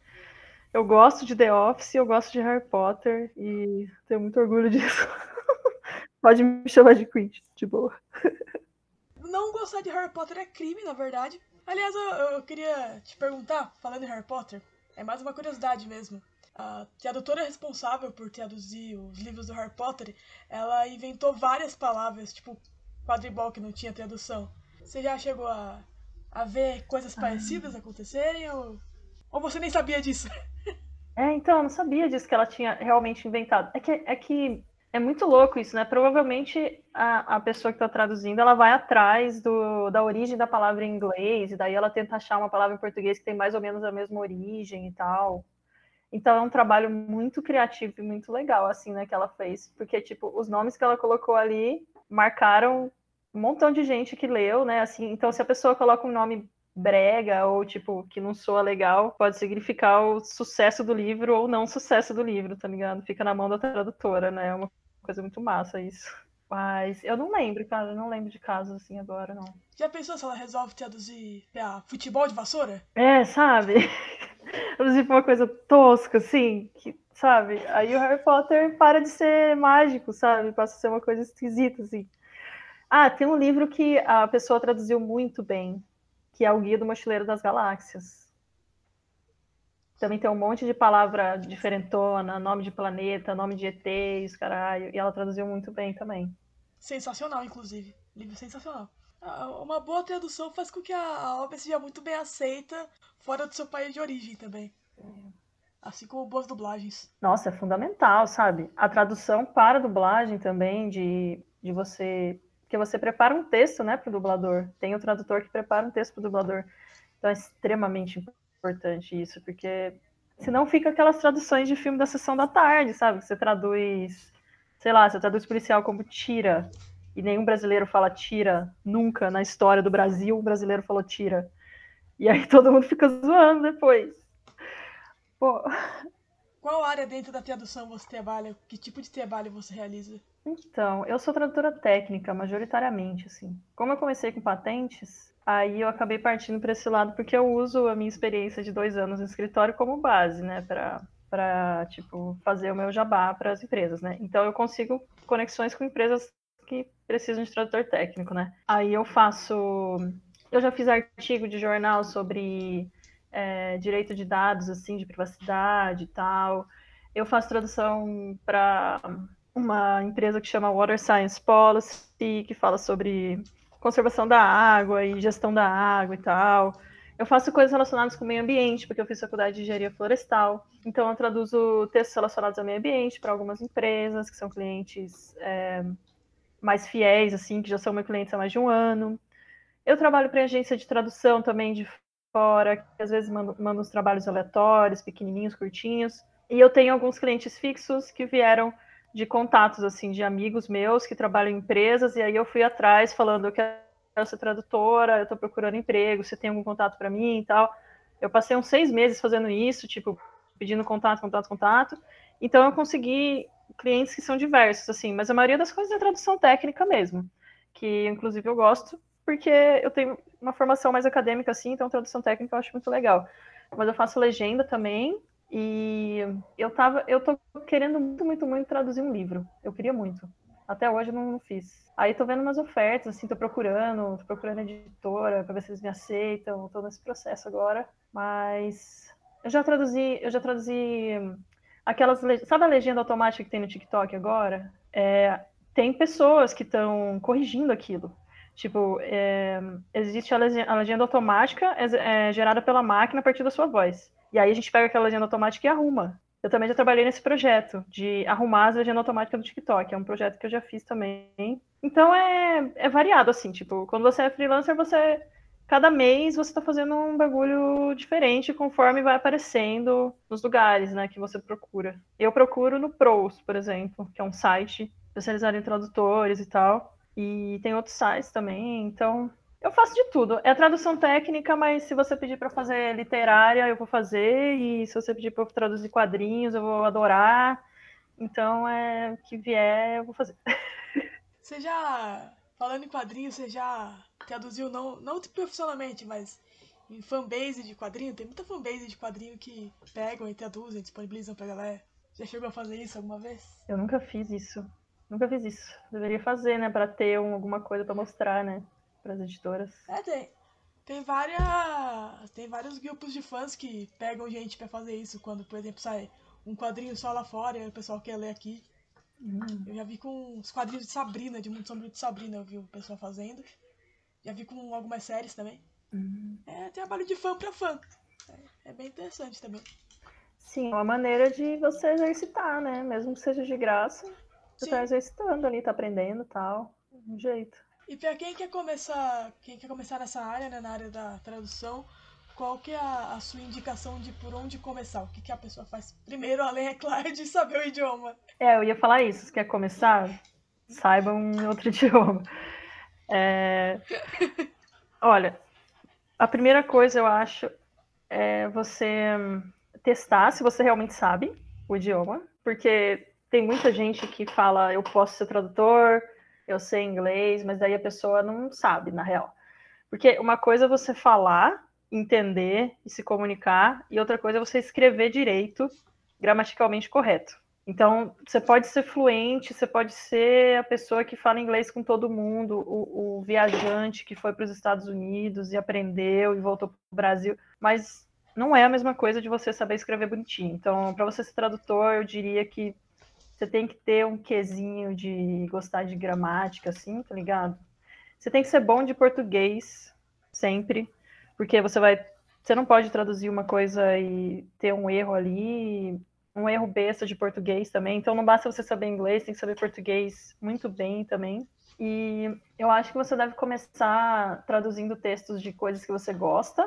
Eu gosto de The Office, eu gosto de Harry Potter e tenho muito orgulho disso. Pode me chamar de cringe, de boa. Não gostar de Harry Potter é crime, na verdade. Aliás, eu, eu queria te perguntar, falando em Harry Potter, é mais uma curiosidade mesmo. A tradutora responsável por traduzir os livros do Harry Potter, ela inventou várias palavras, tipo quadribol que não tinha tradução. Você já chegou a, a ver coisas ah. parecidas acontecerem ou, ou você nem sabia disso? É, então, eu não sabia disso que ela tinha realmente inventado. É que, é que é muito louco isso, né? Provavelmente a, a pessoa que está traduzindo, ela vai atrás do, da origem da palavra em inglês, e daí ela tenta achar uma palavra em português que tem mais ou menos a mesma origem e tal. Então é um trabalho muito criativo e muito legal, assim, né, que ela fez. Porque, tipo, os nomes que ela colocou ali marcaram um montão de gente que leu, né? Assim, então se a pessoa coloca um nome brega ou tipo que não soa legal, pode significar o sucesso do livro ou não sucesso do livro, tá ligado? Fica na mão da tradutora, né? É uma coisa muito massa isso. Mas eu não lembro, cara, eu não lembro de casos assim agora, não. Já pensou se ela resolve traduzir pra futebol de vassoura? É, sabe? traduzir pra uma coisa tosca, assim, que, sabe? Aí o Harry Potter para de ser mágico, sabe? Passa a ser uma coisa esquisita, assim. Ah, tem um livro que a pessoa traduziu muito bem, que é o Guia do Mochileiro das Galáxias. Também tem um monte de palavra diferentona, nome de planeta, nome de ETs, caralho. E ela traduziu muito bem também. Sensacional, inclusive. Livro sensacional. Uma boa tradução faz com que a obra seja muito bem aceita fora do seu país de origem também. Assim como boas dublagens. Nossa, é fundamental, sabe? A tradução para a dublagem também, de, de você. Porque você prepara um texto, né, para o dublador. Tem o tradutor que prepara um texto para o dublador. Então é extremamente importante isso, porque senão fica aquelas traduções de filme da sessão da tarde, sabe? Você traduz, sei lá, você traduz policial como tira, e nenhum brasileiro fala tira, nunca na história do Brasil um brasileiro falou tira. E aí todo mundo fica zoando depois. Pô. Qual área dentro da tradução você trabalha? Que tipo de trabalho você realiza? Então, eu sou tradutora técnica, majoritariamente, assim. Como eu comecei com patentes, Aí eu acabei partindo para esse lado porque eu uso a minha experiência de dois anos no escritório como base, né, para para tipo fazer o meu jabá para as empresas, né? Então eu consigo conexões com empresas que precisam de tradutor técnico, né? Aí eu faço, eu já fiz artigo de jornal sobre é, direito de dados, assim, de privacidade e tal. Eu faço tradução para uma empresa que chama Water Science Policy, que fala sobre conservação da água e gestão da água e tal. Eu faço coisas relacionadas com o meio ambiente, porque eu fiz faculdade de engenharia florestal. Então, eu traduzo textos relacionados ao meio ambiente para algumas empresas que são clientes é, mais fiéis, assim, que já são meus clientes há mais de um ano. Eu trabalho para agência de tradução também de fora, que às vezes mando, mando uns trabalhos aleatórios, pequenininhos, curtinhos. E eu tenho alguns clientes fixos que vieram de contatos, assim, de amigos meus que trabalham em empresas, e aí eu fui atrás falando, eu quero ser tradutora, eu estou procurando emprego, você tem algum contato para mim e tal. Eu passei uns seis meses fazendo isso, tipo, pedindo contato, contato, contato. Então eu consegui clientes que são diversos, assim, mas a maioria das coisas é tradução técnica mesmo, que inclusive eu gosto, porque eu tenho uma formação mais acadêmica, assim, então tradução técnica eu acho muito legal. Mas eu faço legenda também, e eu tava, eu tô querendo muito, muito, muito traduzir um livro. Eu queria muito. Até hoje eu não fiz. Aí tô vendo umas ofertas, assim, tô procurando, tô procurando editora para ver se eles me aceitam, tô nesse processo agora. Mas eu já traduzi, eu já traduzi aquelas, sabe a legenda automática que tem no TikTok agora? É, tem pessoas que estão corrigindo aquilo. Tipo, é, existe a legenda, a legenda automática é, é gerada pela máquina a partir da sua voz. E aí a gente pega aquela legenda automática e arruma. Eu também já trabalhei nesse projeto de arrumar a legenda automática do TikTok. É um projeto que eu já fiz também. Então é, é variado, assim, tipo, quando você é freelancer, você. Cada mês você está fazendo um bagulho diferente conforme vai aparecendo nos lugares, né, que você procura. Eu procuro no Pros, por exemplo, que é um site especializado em tradutores e tal. E tem outros sites também, então eu faço de tudo. É tradução técnica, mas se você pedir para fazer literária, eu vou fazer. E se você pedir para traduzir quadrinhos, eu vou adorar. Então, é o que vier, eu vou fazer. Você já, falando em quadrinhos, você já traduziu, não, não profissionalmente, mas em fanbase de quadrinho? Tem muita fanbase de quadrinho que pegam e traduzem, disponibilizam pra galera. Já chegou a fazer isso alguma vez? Eu nunca fiz isso. Nunca fiz isso. Deveria fazer, né? Pra ter um, alguma coisa para mostrar, né? Para as editoras. É, tem. Tem várias. Tem vários grupos de fãs que pegam gente para fazer isso. Quando, por exemplo, sai um quadrinho só lá fora e o pessoal quer ler aqui. Hum. Eu já vi com os quadrinhos de Sabrina, de Mundo Sombrio de Sabrina, eu vi o pessoal fazendo. Já vi com algumas séries também. Hum. É trabalho de fã para fã. É, é, bem interessante também. Sim, é uma maneira de você exercitar, né? Mesmo que seja de graça, você tá exercitando ali, tá aprendendo e tal. Um jeito. E para quem quer começar, quem quer começar nessa área, né, na área da tradução, qual que é a, a, sua indicação de por onde começar? O que, que a pessoa faz primeiro, além, é claro, de saber o idioma? É, eu ia falar isso. Se quer começar, saiba um outro idioma. É... Olha, a primeira coisa eu acho é você testar se você realmente sabe o idioma, porque tem muita gente que fala eu posso ser tradutor, eu sei inglês, mas daí a pessoa não sabe, na real. Porque uma coisa é você falar entender e se comunicar, e outra coisa é você escrever direito, gramaticalmente correto. Então, você pode ser fluente, você pode ser a pessoa que fala inglês com todo mundo, o, o viajante que foi para os Estados Unidos e aprendeu e voltou para o Brasil, mas não é a mesma coisa de você saber escrever bonitinho. Então, para você ser tradutor, eu diria que você tem que ter um quesinho de gostar de gramática, assim, tá ligado? Você tem que ser bom de português, sempre porque você vai. Você não pode traduzir uma coisa e ter um erro ali, um erro besta de português também. Então não basta você saber inglês, tem que saber português muito bem também. E eu acho que você deve começar traduzindo textos de coisas que você gosta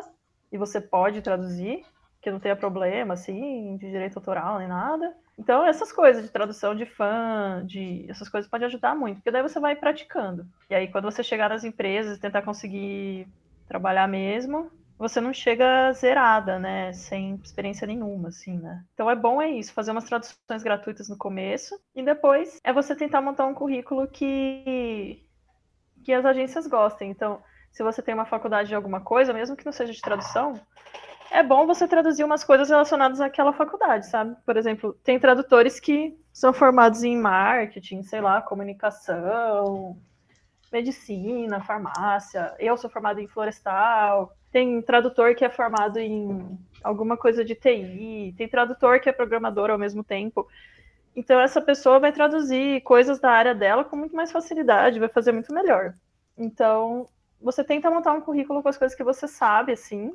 e você pode traduzir, que não tenha problema, assim, de direito autoral nem nada. Então, essas coisas de tradução de fã, de essas coisas pode ajudar muito, porque daí você vai praticando. E aí, quando você chegar nas empresas e tentar conseguir trabalhar mesmo, você não chega zerada, né? Sem experiência nenhuma, assim, né? Então é bom é isso, fazer umas traduções gratuitas no começo e depois é você tentar montar um currículo que que as agências gostem. Então, se você tem uma faculdade de alguma coisa, mesmo que não seja de tradução, é bom você traduzir umas coisas relacionadas àquela faculdade, sabe? Por exemplo, tem tradutores que são formados em marketing, sei lá, comunicação, medicina, farmácia. Eu sou formada em florestal. Tem tradutor que é formado em alguma coisa de TI. Tem tradutor que é programador ao mesmo tempo. Então, essa pessoa vai traduzir coisas da área dela com muito mais facilidade, vai fazer muito melhor. Então, você tenta montar um currículo com as coisas que você sabe, assim.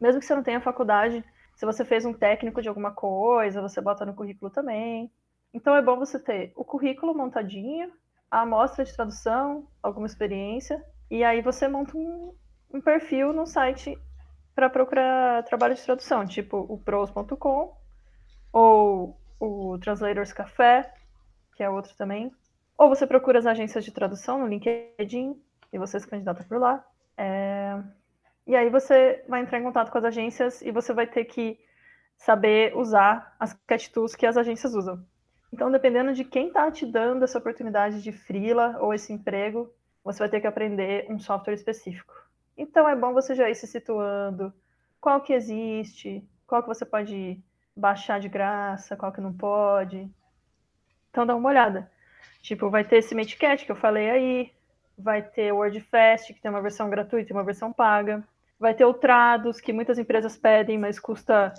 Mesmo que você não tenha faculdade, se você fez um técnico de alguma coisa, você bota no currículo também. Então, é bom você ter o currículo montadinho, a amostra de tradução, alguma experiência, e aí você monta um, um perfil no site para procurar trabalho de tradução, tipo o pros.com ou o Translators Café, que é outro também. Ou você procura as agências de tradução no LinkedIn e você se candidata por lá. É... E aí você vai entrar em contato com as agências e você vai ter que saber usar as cat tools que as agências usam. Então, dependendo de quem está te dando essa oportunidade de freela ou esse emprego, você vai ter que aprender um software específico. Então, é bom você já ir se situando, qual que existe, qual que você pode baixar de graça, qual que não pode. Então, dá uma olhada. Tipo, vai ter esse Matecat que eu falei aí, vai ter o WordFest, que tem uma versão gratuita e uma versão paga. Vai ter o Trados, que muitas empresas pedem, mas custa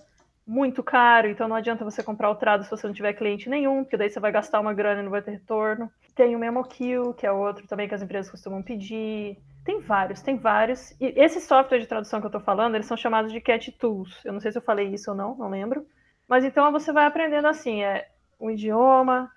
muito caro, então não adianta você comprar o trado se você não tiver cliente nenhum, porque daí você vai gastar uma grana e não vai ter retorno. Tem o MemoKill, que é outro também que as empresas costumam pedir. Tem vários, tem vários. E esse software de tradução que eu estou falando, eles são chamados de Cat Tools. Eu não sei se eu falei isso ou não, não lembro. Mas então você vai aprendendo assim, é um idioma,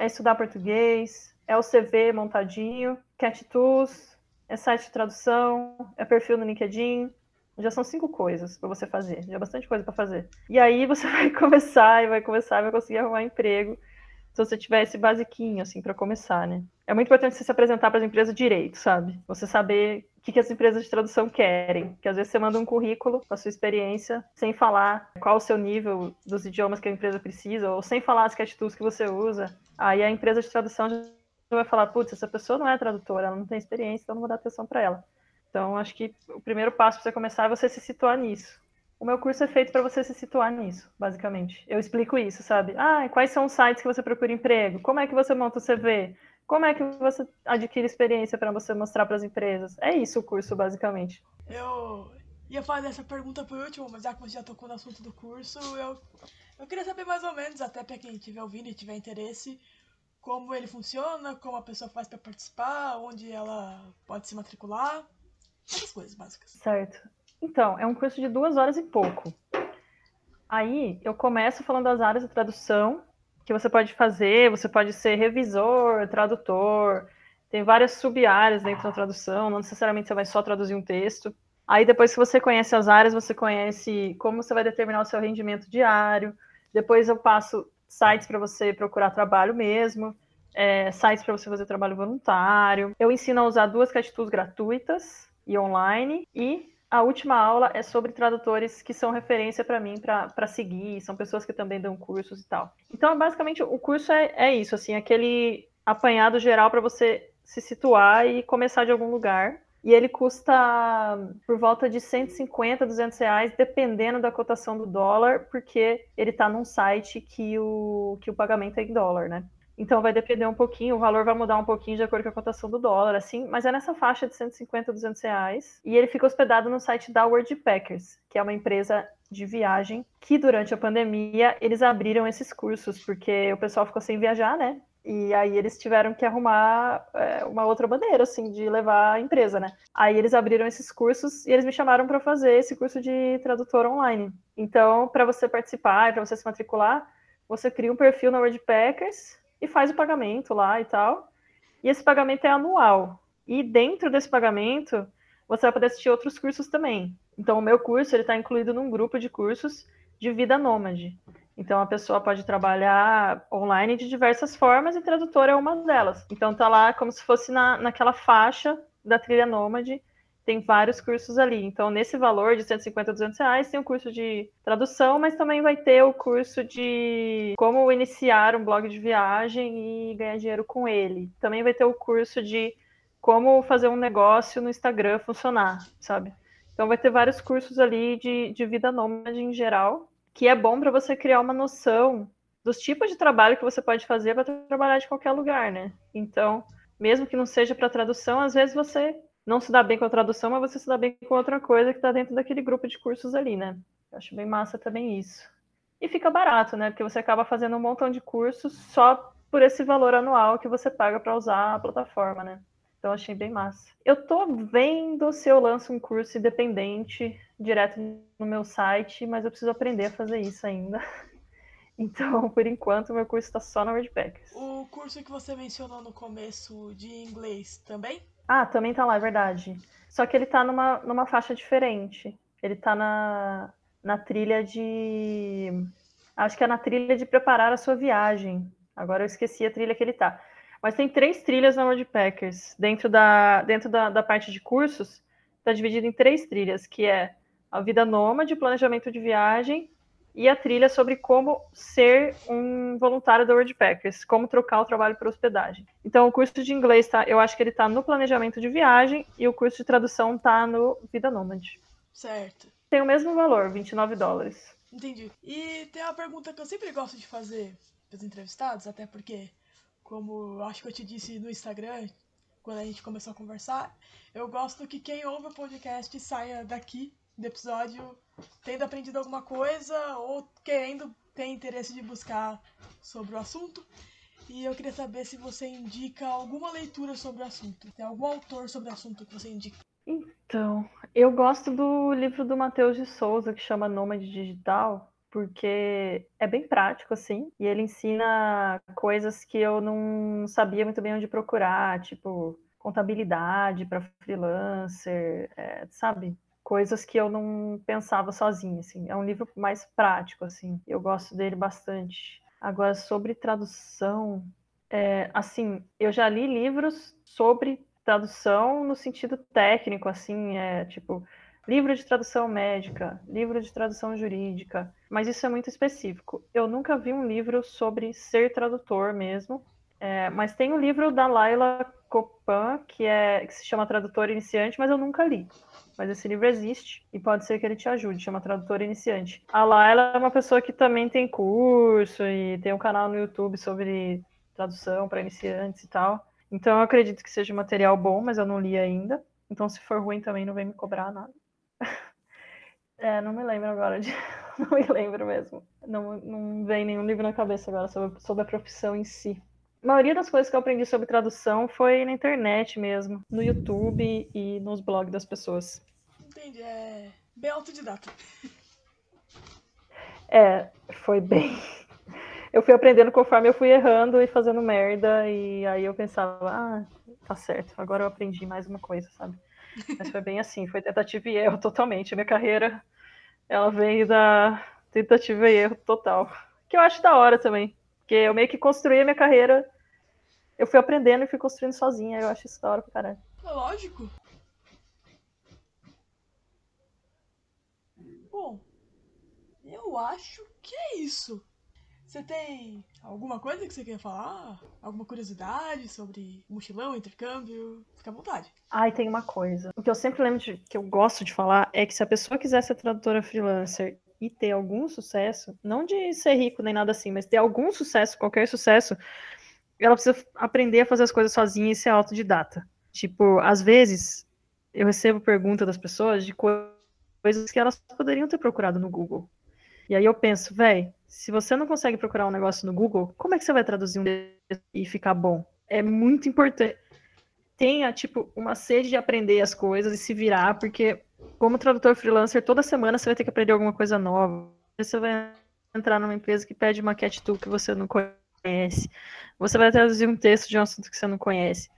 é estudar português, é o CV montadinho, Cat Tools, é site de tradução, é perfil no LinkedIn. Já são cinco coisas para você fazer, já é bastante coisa para fazer. E aí você vai começar e vai começar e vai conseguir arrumar emprego se você tiver esse basiquinho, assim, para começar, né? É muito importante você se apresentar para as empresas direito, sabe? Você saber o que, que as empresas de tradução querem. Que às vezes você manda um currículo com a sua experiência, sem falar qual o seu nível dos idiomas que a empresa precisa, ou sem falar as catitudes que você usa. Aí a empresa de tradução vai falar, putz, essa pessoa não é tradutora, ela não tem experiência, então não vou dar atenção para ela. Então, acho que o primeiro passo para você começar é você se situar nisso. O meu curso é feito para você se situar nisso, basicamente. Eu explico isso, sabe? Ah, quais são os sites que você procura emprego? Como é que você monta o CV? Como é que você adquire experiência para você mostrar para as empresas? É isso o curso, basicamente. Eu ia fazer essa pergunta por último, mas já que você já tocou no assunto do curso, eu, eu queria saber mais ou menos, até para quem estiver ouvindo e tiver interesse, como ele funciona, como a pessoa faz para participar, onde ela pode se matricular, essas coisas básicas. Certo. Então, é um curso de duas horas e pouco. Aí eu começo falando das áreas de tradução que você pode fazer, você pode ser revisor, tradutor, tem várias sub-áreas dentro da tradução, não necessariamente você vai só traduzir um texto. Aí depois que você conhece as áreas, você conhece como você vai determinar o seu rendimento diário. Depois eu passo sites para você procurar trabalho mesmo, é, sites para você fazer trabalho voluntário. Eu ensino a usar duas catitudes gratuitas e online e a última aula é sobre tradutores que são referência para mim para seguir, são pessoas que também dão cursos e tal. Então, basicamente, o curso é, é isso, assim, aquele apanhado geral para você se situar e começar de algum lugar. E ele custa por volta de 150, 200 reais, dependendo da cotação do dólar, porque ele está num site que o, que o pagamento é em dólar, né? Então vai depender um pouquinho, o valor vai mudar um pouquinho de acordo com a cotação do dólar, assim, mas é nessa faixa de 150 a 200 reais. E ele fica hospedado no site da Packers, que é uma empresa de viagem que durante a pandemia eles abriram esses cursos, porque o pessoal ficou sem viajar, né? E aí eles tiveram que arrumar é, uma outra bandeira, assim, de levar a empresa, né? Aí eles abriram esses cursos e eles me chamaram para fazer esse curso de tradutor online. Então, para você participar, para você se matricular, você cria um perfil na Packers e faz o pagamento lá e tal. E esse pagamento é anual. E dentro desse pagamento, você vai poder assistir outros cursos também. Então, o meu curso ele está incluído num grupo de cursos de vida nômade. Então, a pessoa pode trabalhar online de diversas formas e tradutor é uma delas. Então, tá lá como se fosse na, naquela faixa da trilha nômade tem vários cursos ali. Então, nesse valor de 150 a 200 reais, tem o curso de tradução, mas também vai ter o curso de como iniciar um blog de viagem e ganhar dinheiro com ele. Também vai ter o curso de como fazer um negócio no Instagram funcionar, sabe? Então, vai ter vários cursos ali de, de vida nômade em geral, que é bom para você criar uma noção dos tipos de trabalho que você pode fazer para trabalhar de qualquer lugar, né? Então, mesmo que não seja para tradução, às vezes você não se dá bem com a tradução, mas você se dá bem com outra coisa que está dentro daquele grupo de cursos ali, né? Eu acho bem massa também isso. E fica barato, né? Porque você acaba fazendo um montão de cursos só por esse valor anual que você paga para usar a plataforma, né? Então achei bem massa. Eu tô vendo se eu lanço um curso independente direto no meu site, mas eu preciso aprender a fazer isso ainda. Então, por enquanto, meu curso está só na WordPackers. O curso que você mencionou no começo de inglês também? Ah, também tá lá, é verdade. Só que ele tá numa, numa faixa diferente. Ele tá na, na trilha de. Acho que é na trilha de preparar a sua viagem. Agora eu esqueci a trilha que ele tá. Mas tem três trilhas na Packers Dentro da, dentro da, da parte de cursos, está dividido em três trilhas, que é a vida nômade, planejamento de viagem e a trilha sobre como ser um voluntário da WordPackers, como trocar o trabalho por hospedagem. Então, o curso de inglês, tá, eu acho que ele está no planejamento de viagem e o curso de tradução está no Vida Nômade. Certo. Tem o mesmo valor, 29 dólares. Entendi. E tem uma pergunta que eu sempre gosto de fazer para os entrevistados, até porque, como acho que eu te disse no Instagram, quando a gente começou a conversar, eu gosto que quem ouve o podcast saia daqui do episódio tendo aprendido alguma coisa ou querendo ter interesse de buscar sobre o assunto. E eu queria saber se você indica alguma leitura sobre o assunto. Tem algum autor sobre o assunto que você indica? Então, eu gosto do livro do Matheus de Souza que chama Nômade Digital. Porque é bem prático, assim, e ele ensina coisas que eu não sabia muito bem onde procurar, tipo contabilidade para freelancer, é, sabe? Coisas que eu não pensava sozinha, assim. É um livro mais prático, assim. Eu gosto dele bastante. Agora, sobre tradução, é, assim, eu já li livros sobre tradução no sentido técnico, assim, é tipo livro de tradução médica, livro de tradução jurídica, mas isso é muito específico. Eu nunca vi um livro sobre ser tradutor mesmo, é, mas tem um livro da Laila Copan que, é, que se chama Tradutor Iniciante, mas eu nunca li. Mas esse livro existe e pode ser que ele te ajude, chama Tradutor Iniciante. A Laila é uma pessoa que também tem curso e tem um canal no YouTube sobre tradução para iniciantes e tal. Então eu acredito que seja material bom, mas eu não li ainda. Então se for ruim também não vem me cobrar nada. é, não me lembro agora de. não me lembro mesmo. Não, não vem nenhum livro na cabeça agora sobre, sobre a profissão em si. A maioria das coisas que eu aprendi sobre tradução foi na internet mesmo, no YouTube e nos blogs das pessoas. Entendi, é bem autodidata. É, foi bem eu fui aprendendo conforme eu fui errando e fazendo merda, e aí eu pensava, ah, tá certo, agora eu aprendi mais uma coisa, sabe? Mas foi bem assim, foi tentativa e erro totalmente. Minha carreira, ela veio da tentativa e erro total. Que eu acho da hora também. Porque eu meio que construí a minha carreira, eu fui aprendendo e fui construindo sozinha. Eu acho isso da hora pra caralho. É lógico. Bom, eu acho que é isso. Você tem alguma coisa que você quer falar? Alguma curiosidade sobre mochilão, intercâmbio? Fica à vontade. Ai, tem uma coisa. O que eu sempre lembro de, que eu gosto de falar é que se a pessoa quiser ser tradutora freelancer e ter algum sucesso, não de ser rico nem nada assim, mas ter algum sucesso, qualquer sucesso, ela precisa aprender a fazer as coisas sozinha e ser autodidata. Tipo, às vezes eu recebo pergunta das pessoas de coisas que elas poderiam ter procurado no Google. E aí eu penso, velho, se você não consegue procurar um negócio no Google, como é que você vai traduzir um e ficar bom? É muito importante. Tenha, tipo, uma sede de aprender as coisas e se virar, porque como tradutor freelancer, toda semana você vai ter que aprender alguma coisa nova. Você vai entrar numa empresa que pede uma cat tool que você não conhece. Você vai traduzir um texto de um assunto que você não conhece.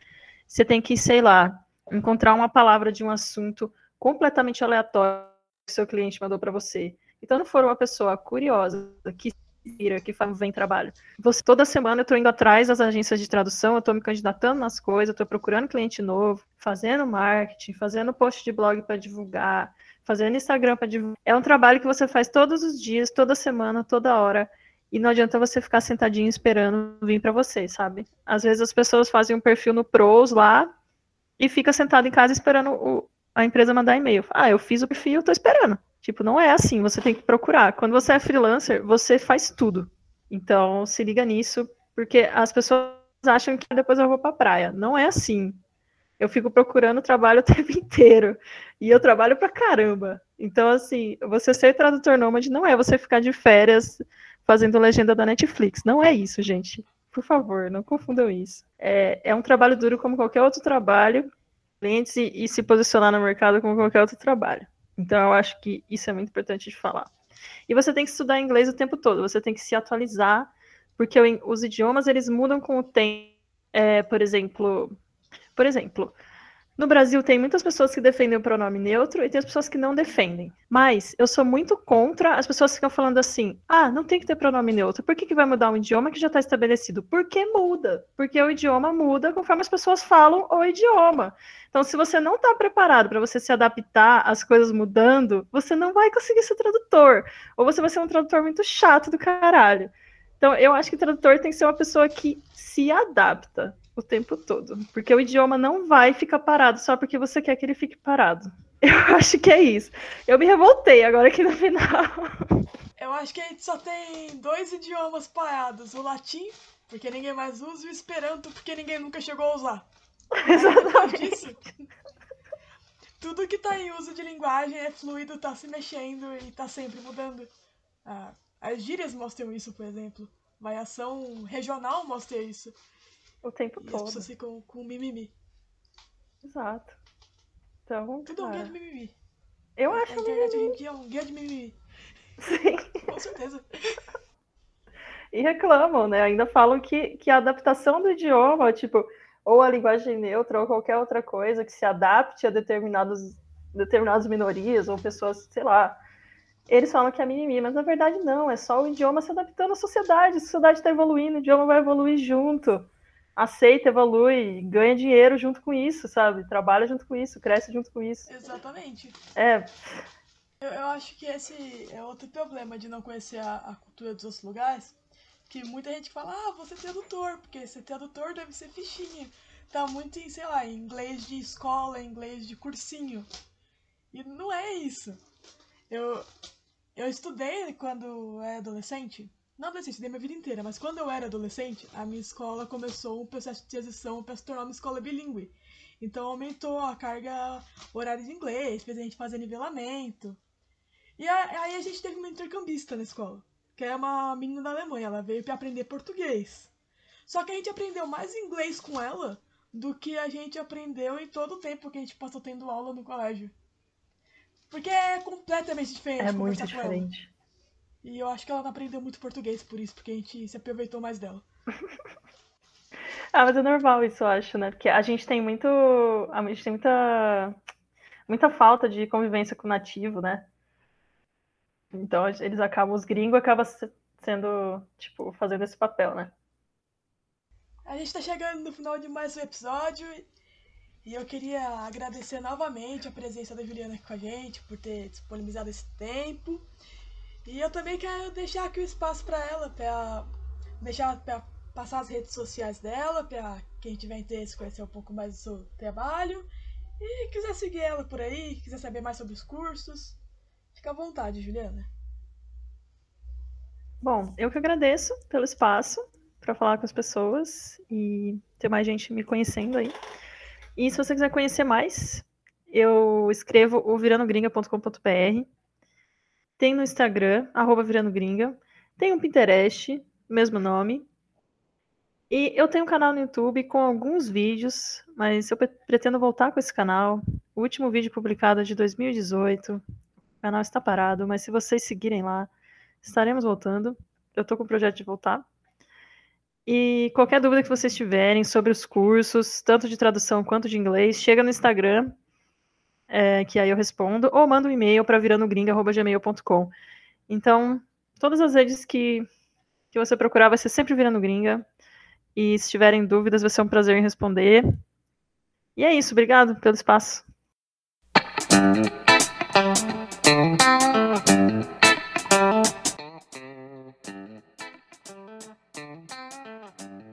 Você tem que, sei lá, encontrar uma palavra de um assunto completamente aleatório que seu cliente mandou para você. Então, não for uma pessoa curiosa, que vira, que faz, vem trabalho. Você, toda semana eu estou indo atrás das agências de tradução, eu estou me candidatando nas coisas, estou procurando cliente novo, fazendo marketing, fazendo post de blog para divulgar, fazendo Instagram para divulgar. É um trabalho que você faz todos os dias, toda semana, toda hora. E não adianta você ficar sentadinho esperando vir para você, sabe? Às vezes as pessoas fazem um perfil no Pros lá e fica sentado em casa esperando o, a empresa mandar e-mail. Ah, eu fiz o perfil, estou esperando. Tipo, não é assim, você tem que procurar. Quando você é freelancer, você faz tudo. Então, se liga nisso, porque as pessoas acham que depois eu vou pra praia. Não é assim. Eu fico procurando trabalho o tempo inteiro. E eu trabalho pra caramba. Então, assim, você ser tradutor nômade não é você ficar de férias fazendo legenda da Netflix. Não é isso, gente. Por favor, não confundam isso. É, é um trabalho duro como qualquer outro trabalho, clientes e, e se posicionar no mercado como qualquer outro trabalho. Então, eu acho que isso é muito importante de falar. E você tem que estudar inglês o tempo todo, você tem que se atualizar, porque os idiomas, eles mudam com o tempo. É, por exemplo, por exemplo, no Brasil tem muitas pessoas que defendem o pronome neutro e tem as pessoas que não defendem. Mas eu sou muito contra as pessoas que ficam falando assim: ah, não tem que ter pronome neutro. Por que, que vai mudar um idioma que já está estabelecido? Porque muda. Porque o idioma muda conforme as pessoas falam o idioma. Então, se você não está preparado para você se adaptar às coisas mudando, você não vai conseguir ser tradutor. Ou você vai ser um tradutor muito chato do caralho. Então, eu acho que tradutor tem que ser uma pessoa que se adapta o tempo todo. Porque o idioma não vai ficar parado só porque você quer que ele fique parado. Eu acho que é isso. Eu me revoltei agora aqui no final. Eu acho que a gente só tem dois idiomas parados: o latim, porque ninguém mais usa, e o esperanto, porque ninguém nunca chegou a usar. Exatamente. Disso, tudo que tá em uso de linguagem é fluido, tá se mexendo e tá sempre mudando. Ah, as gírias mostram isso, por exemplo. Variação regional mostra isso. O tempo e todo. as pessoas ficam com mimimi. Exato. Então, Tudo é um guia de mimimi. Eu acho a internet hoje em dia é um guia de mimimi. Sim. com certeza. E reclamam, né? Ainda falam que, que a adaptação do idioma, tipo, ou a linguagem neutra, ou qualquer outra coisa que se adapte a determinados, determinadas minorias, ou pessoas, sei lá. Eles falam que é mimimi, mas na verdade não, é só o idioma se adaptando à sociedade. A sociedade está evoluindo, o idioma vai evoluir junto. Aceita, evolui, ganha dinheiro junto com isso, sabe? Trabalha junto com isso, cresce junto com isso. Exatamente. É. Eu, eu acho que esse é outro problema de não conhecer a, a cultura dos outros lugares que muita gente fala, ah, você é tradutor, porque ser tradutor deve ser fichinha. Tá muito em, sei lá, em inglês de escola, inglês de cursinho. E não é isso. Eu, eu estudei quando era adolescente. Não adolescente, estudei minha vida inteira, mas quando eu era adolescente, a minha escola começou um processo de transição para se tornar uma escola bilíngue. Então aumentou a carga horária de inglês, fez a gente fazer nivelamento. E aí a gente teve uma intercambista na escola que é uma menina da Alemanha. Ela veio para aprender português. Só que a gente aprendeu mais inglês com ela do que a gente aprendeu em todo o tempo que a gente passou tendo aula no colégio. Porque é completamente diferente. É muito diferente. E eu acho que ela não aprendeu muito português por isso, porque a gente se aproveitou mais dela. ah, mas é normal isso, eu acho, né? Porque a gente tem muito. A gente tem muita. Muita falta de convivência com o nativo, né? Então eles acabam, os gringos acabam sendo, tipo, fazendo esse papel, né? A gente tá chegando no final de mais um episódio e eu queria agradecer novamente a presença da Juliana aqui com a gente, por ter disponibilizado esse tempo. E eu também quero deixar aqui o espaço para ela, para deixar pra passar as redes sociais dela, para quem tiver interesse conhecer um pouco mais do seu trabalho. E quiser seguir ela por aí, quiser saber mais sobre os cursos, Fica à vontade, Juliana. Bom, eu que agradeço pelo espaço para falar com as pessoas e ter mais gente me conhecendo aí. E se você quiser conhecer mais, eu escrevo o viranogringa.com.br. Tem no Instagram, arroba viranogringa. Tem um Pinterest, mesmo nome. E eu tenho um canal no YouTube com alguns vídeos, mas eu pretendo voltar com esse canal. O último vídeo publicado é de 2018. O canal está parado, mas se vocês seguirem lá, estaremos voltando. Eu estou com o projeto de voltar. E qualquer dúvida que vocês tiverem sobre os cursos, tanto de tradução quanto de inglês, chega no Instagram, é, que aí eu respondo, ou manda um e-mail para viranogringa.gmail.com. Então, todas as redes que, que você procurar vai ser sempre Virando Gringa. E se tiverem dúvidas, vai ser um prazer em responder. E é isso, obrigado pelo espaço.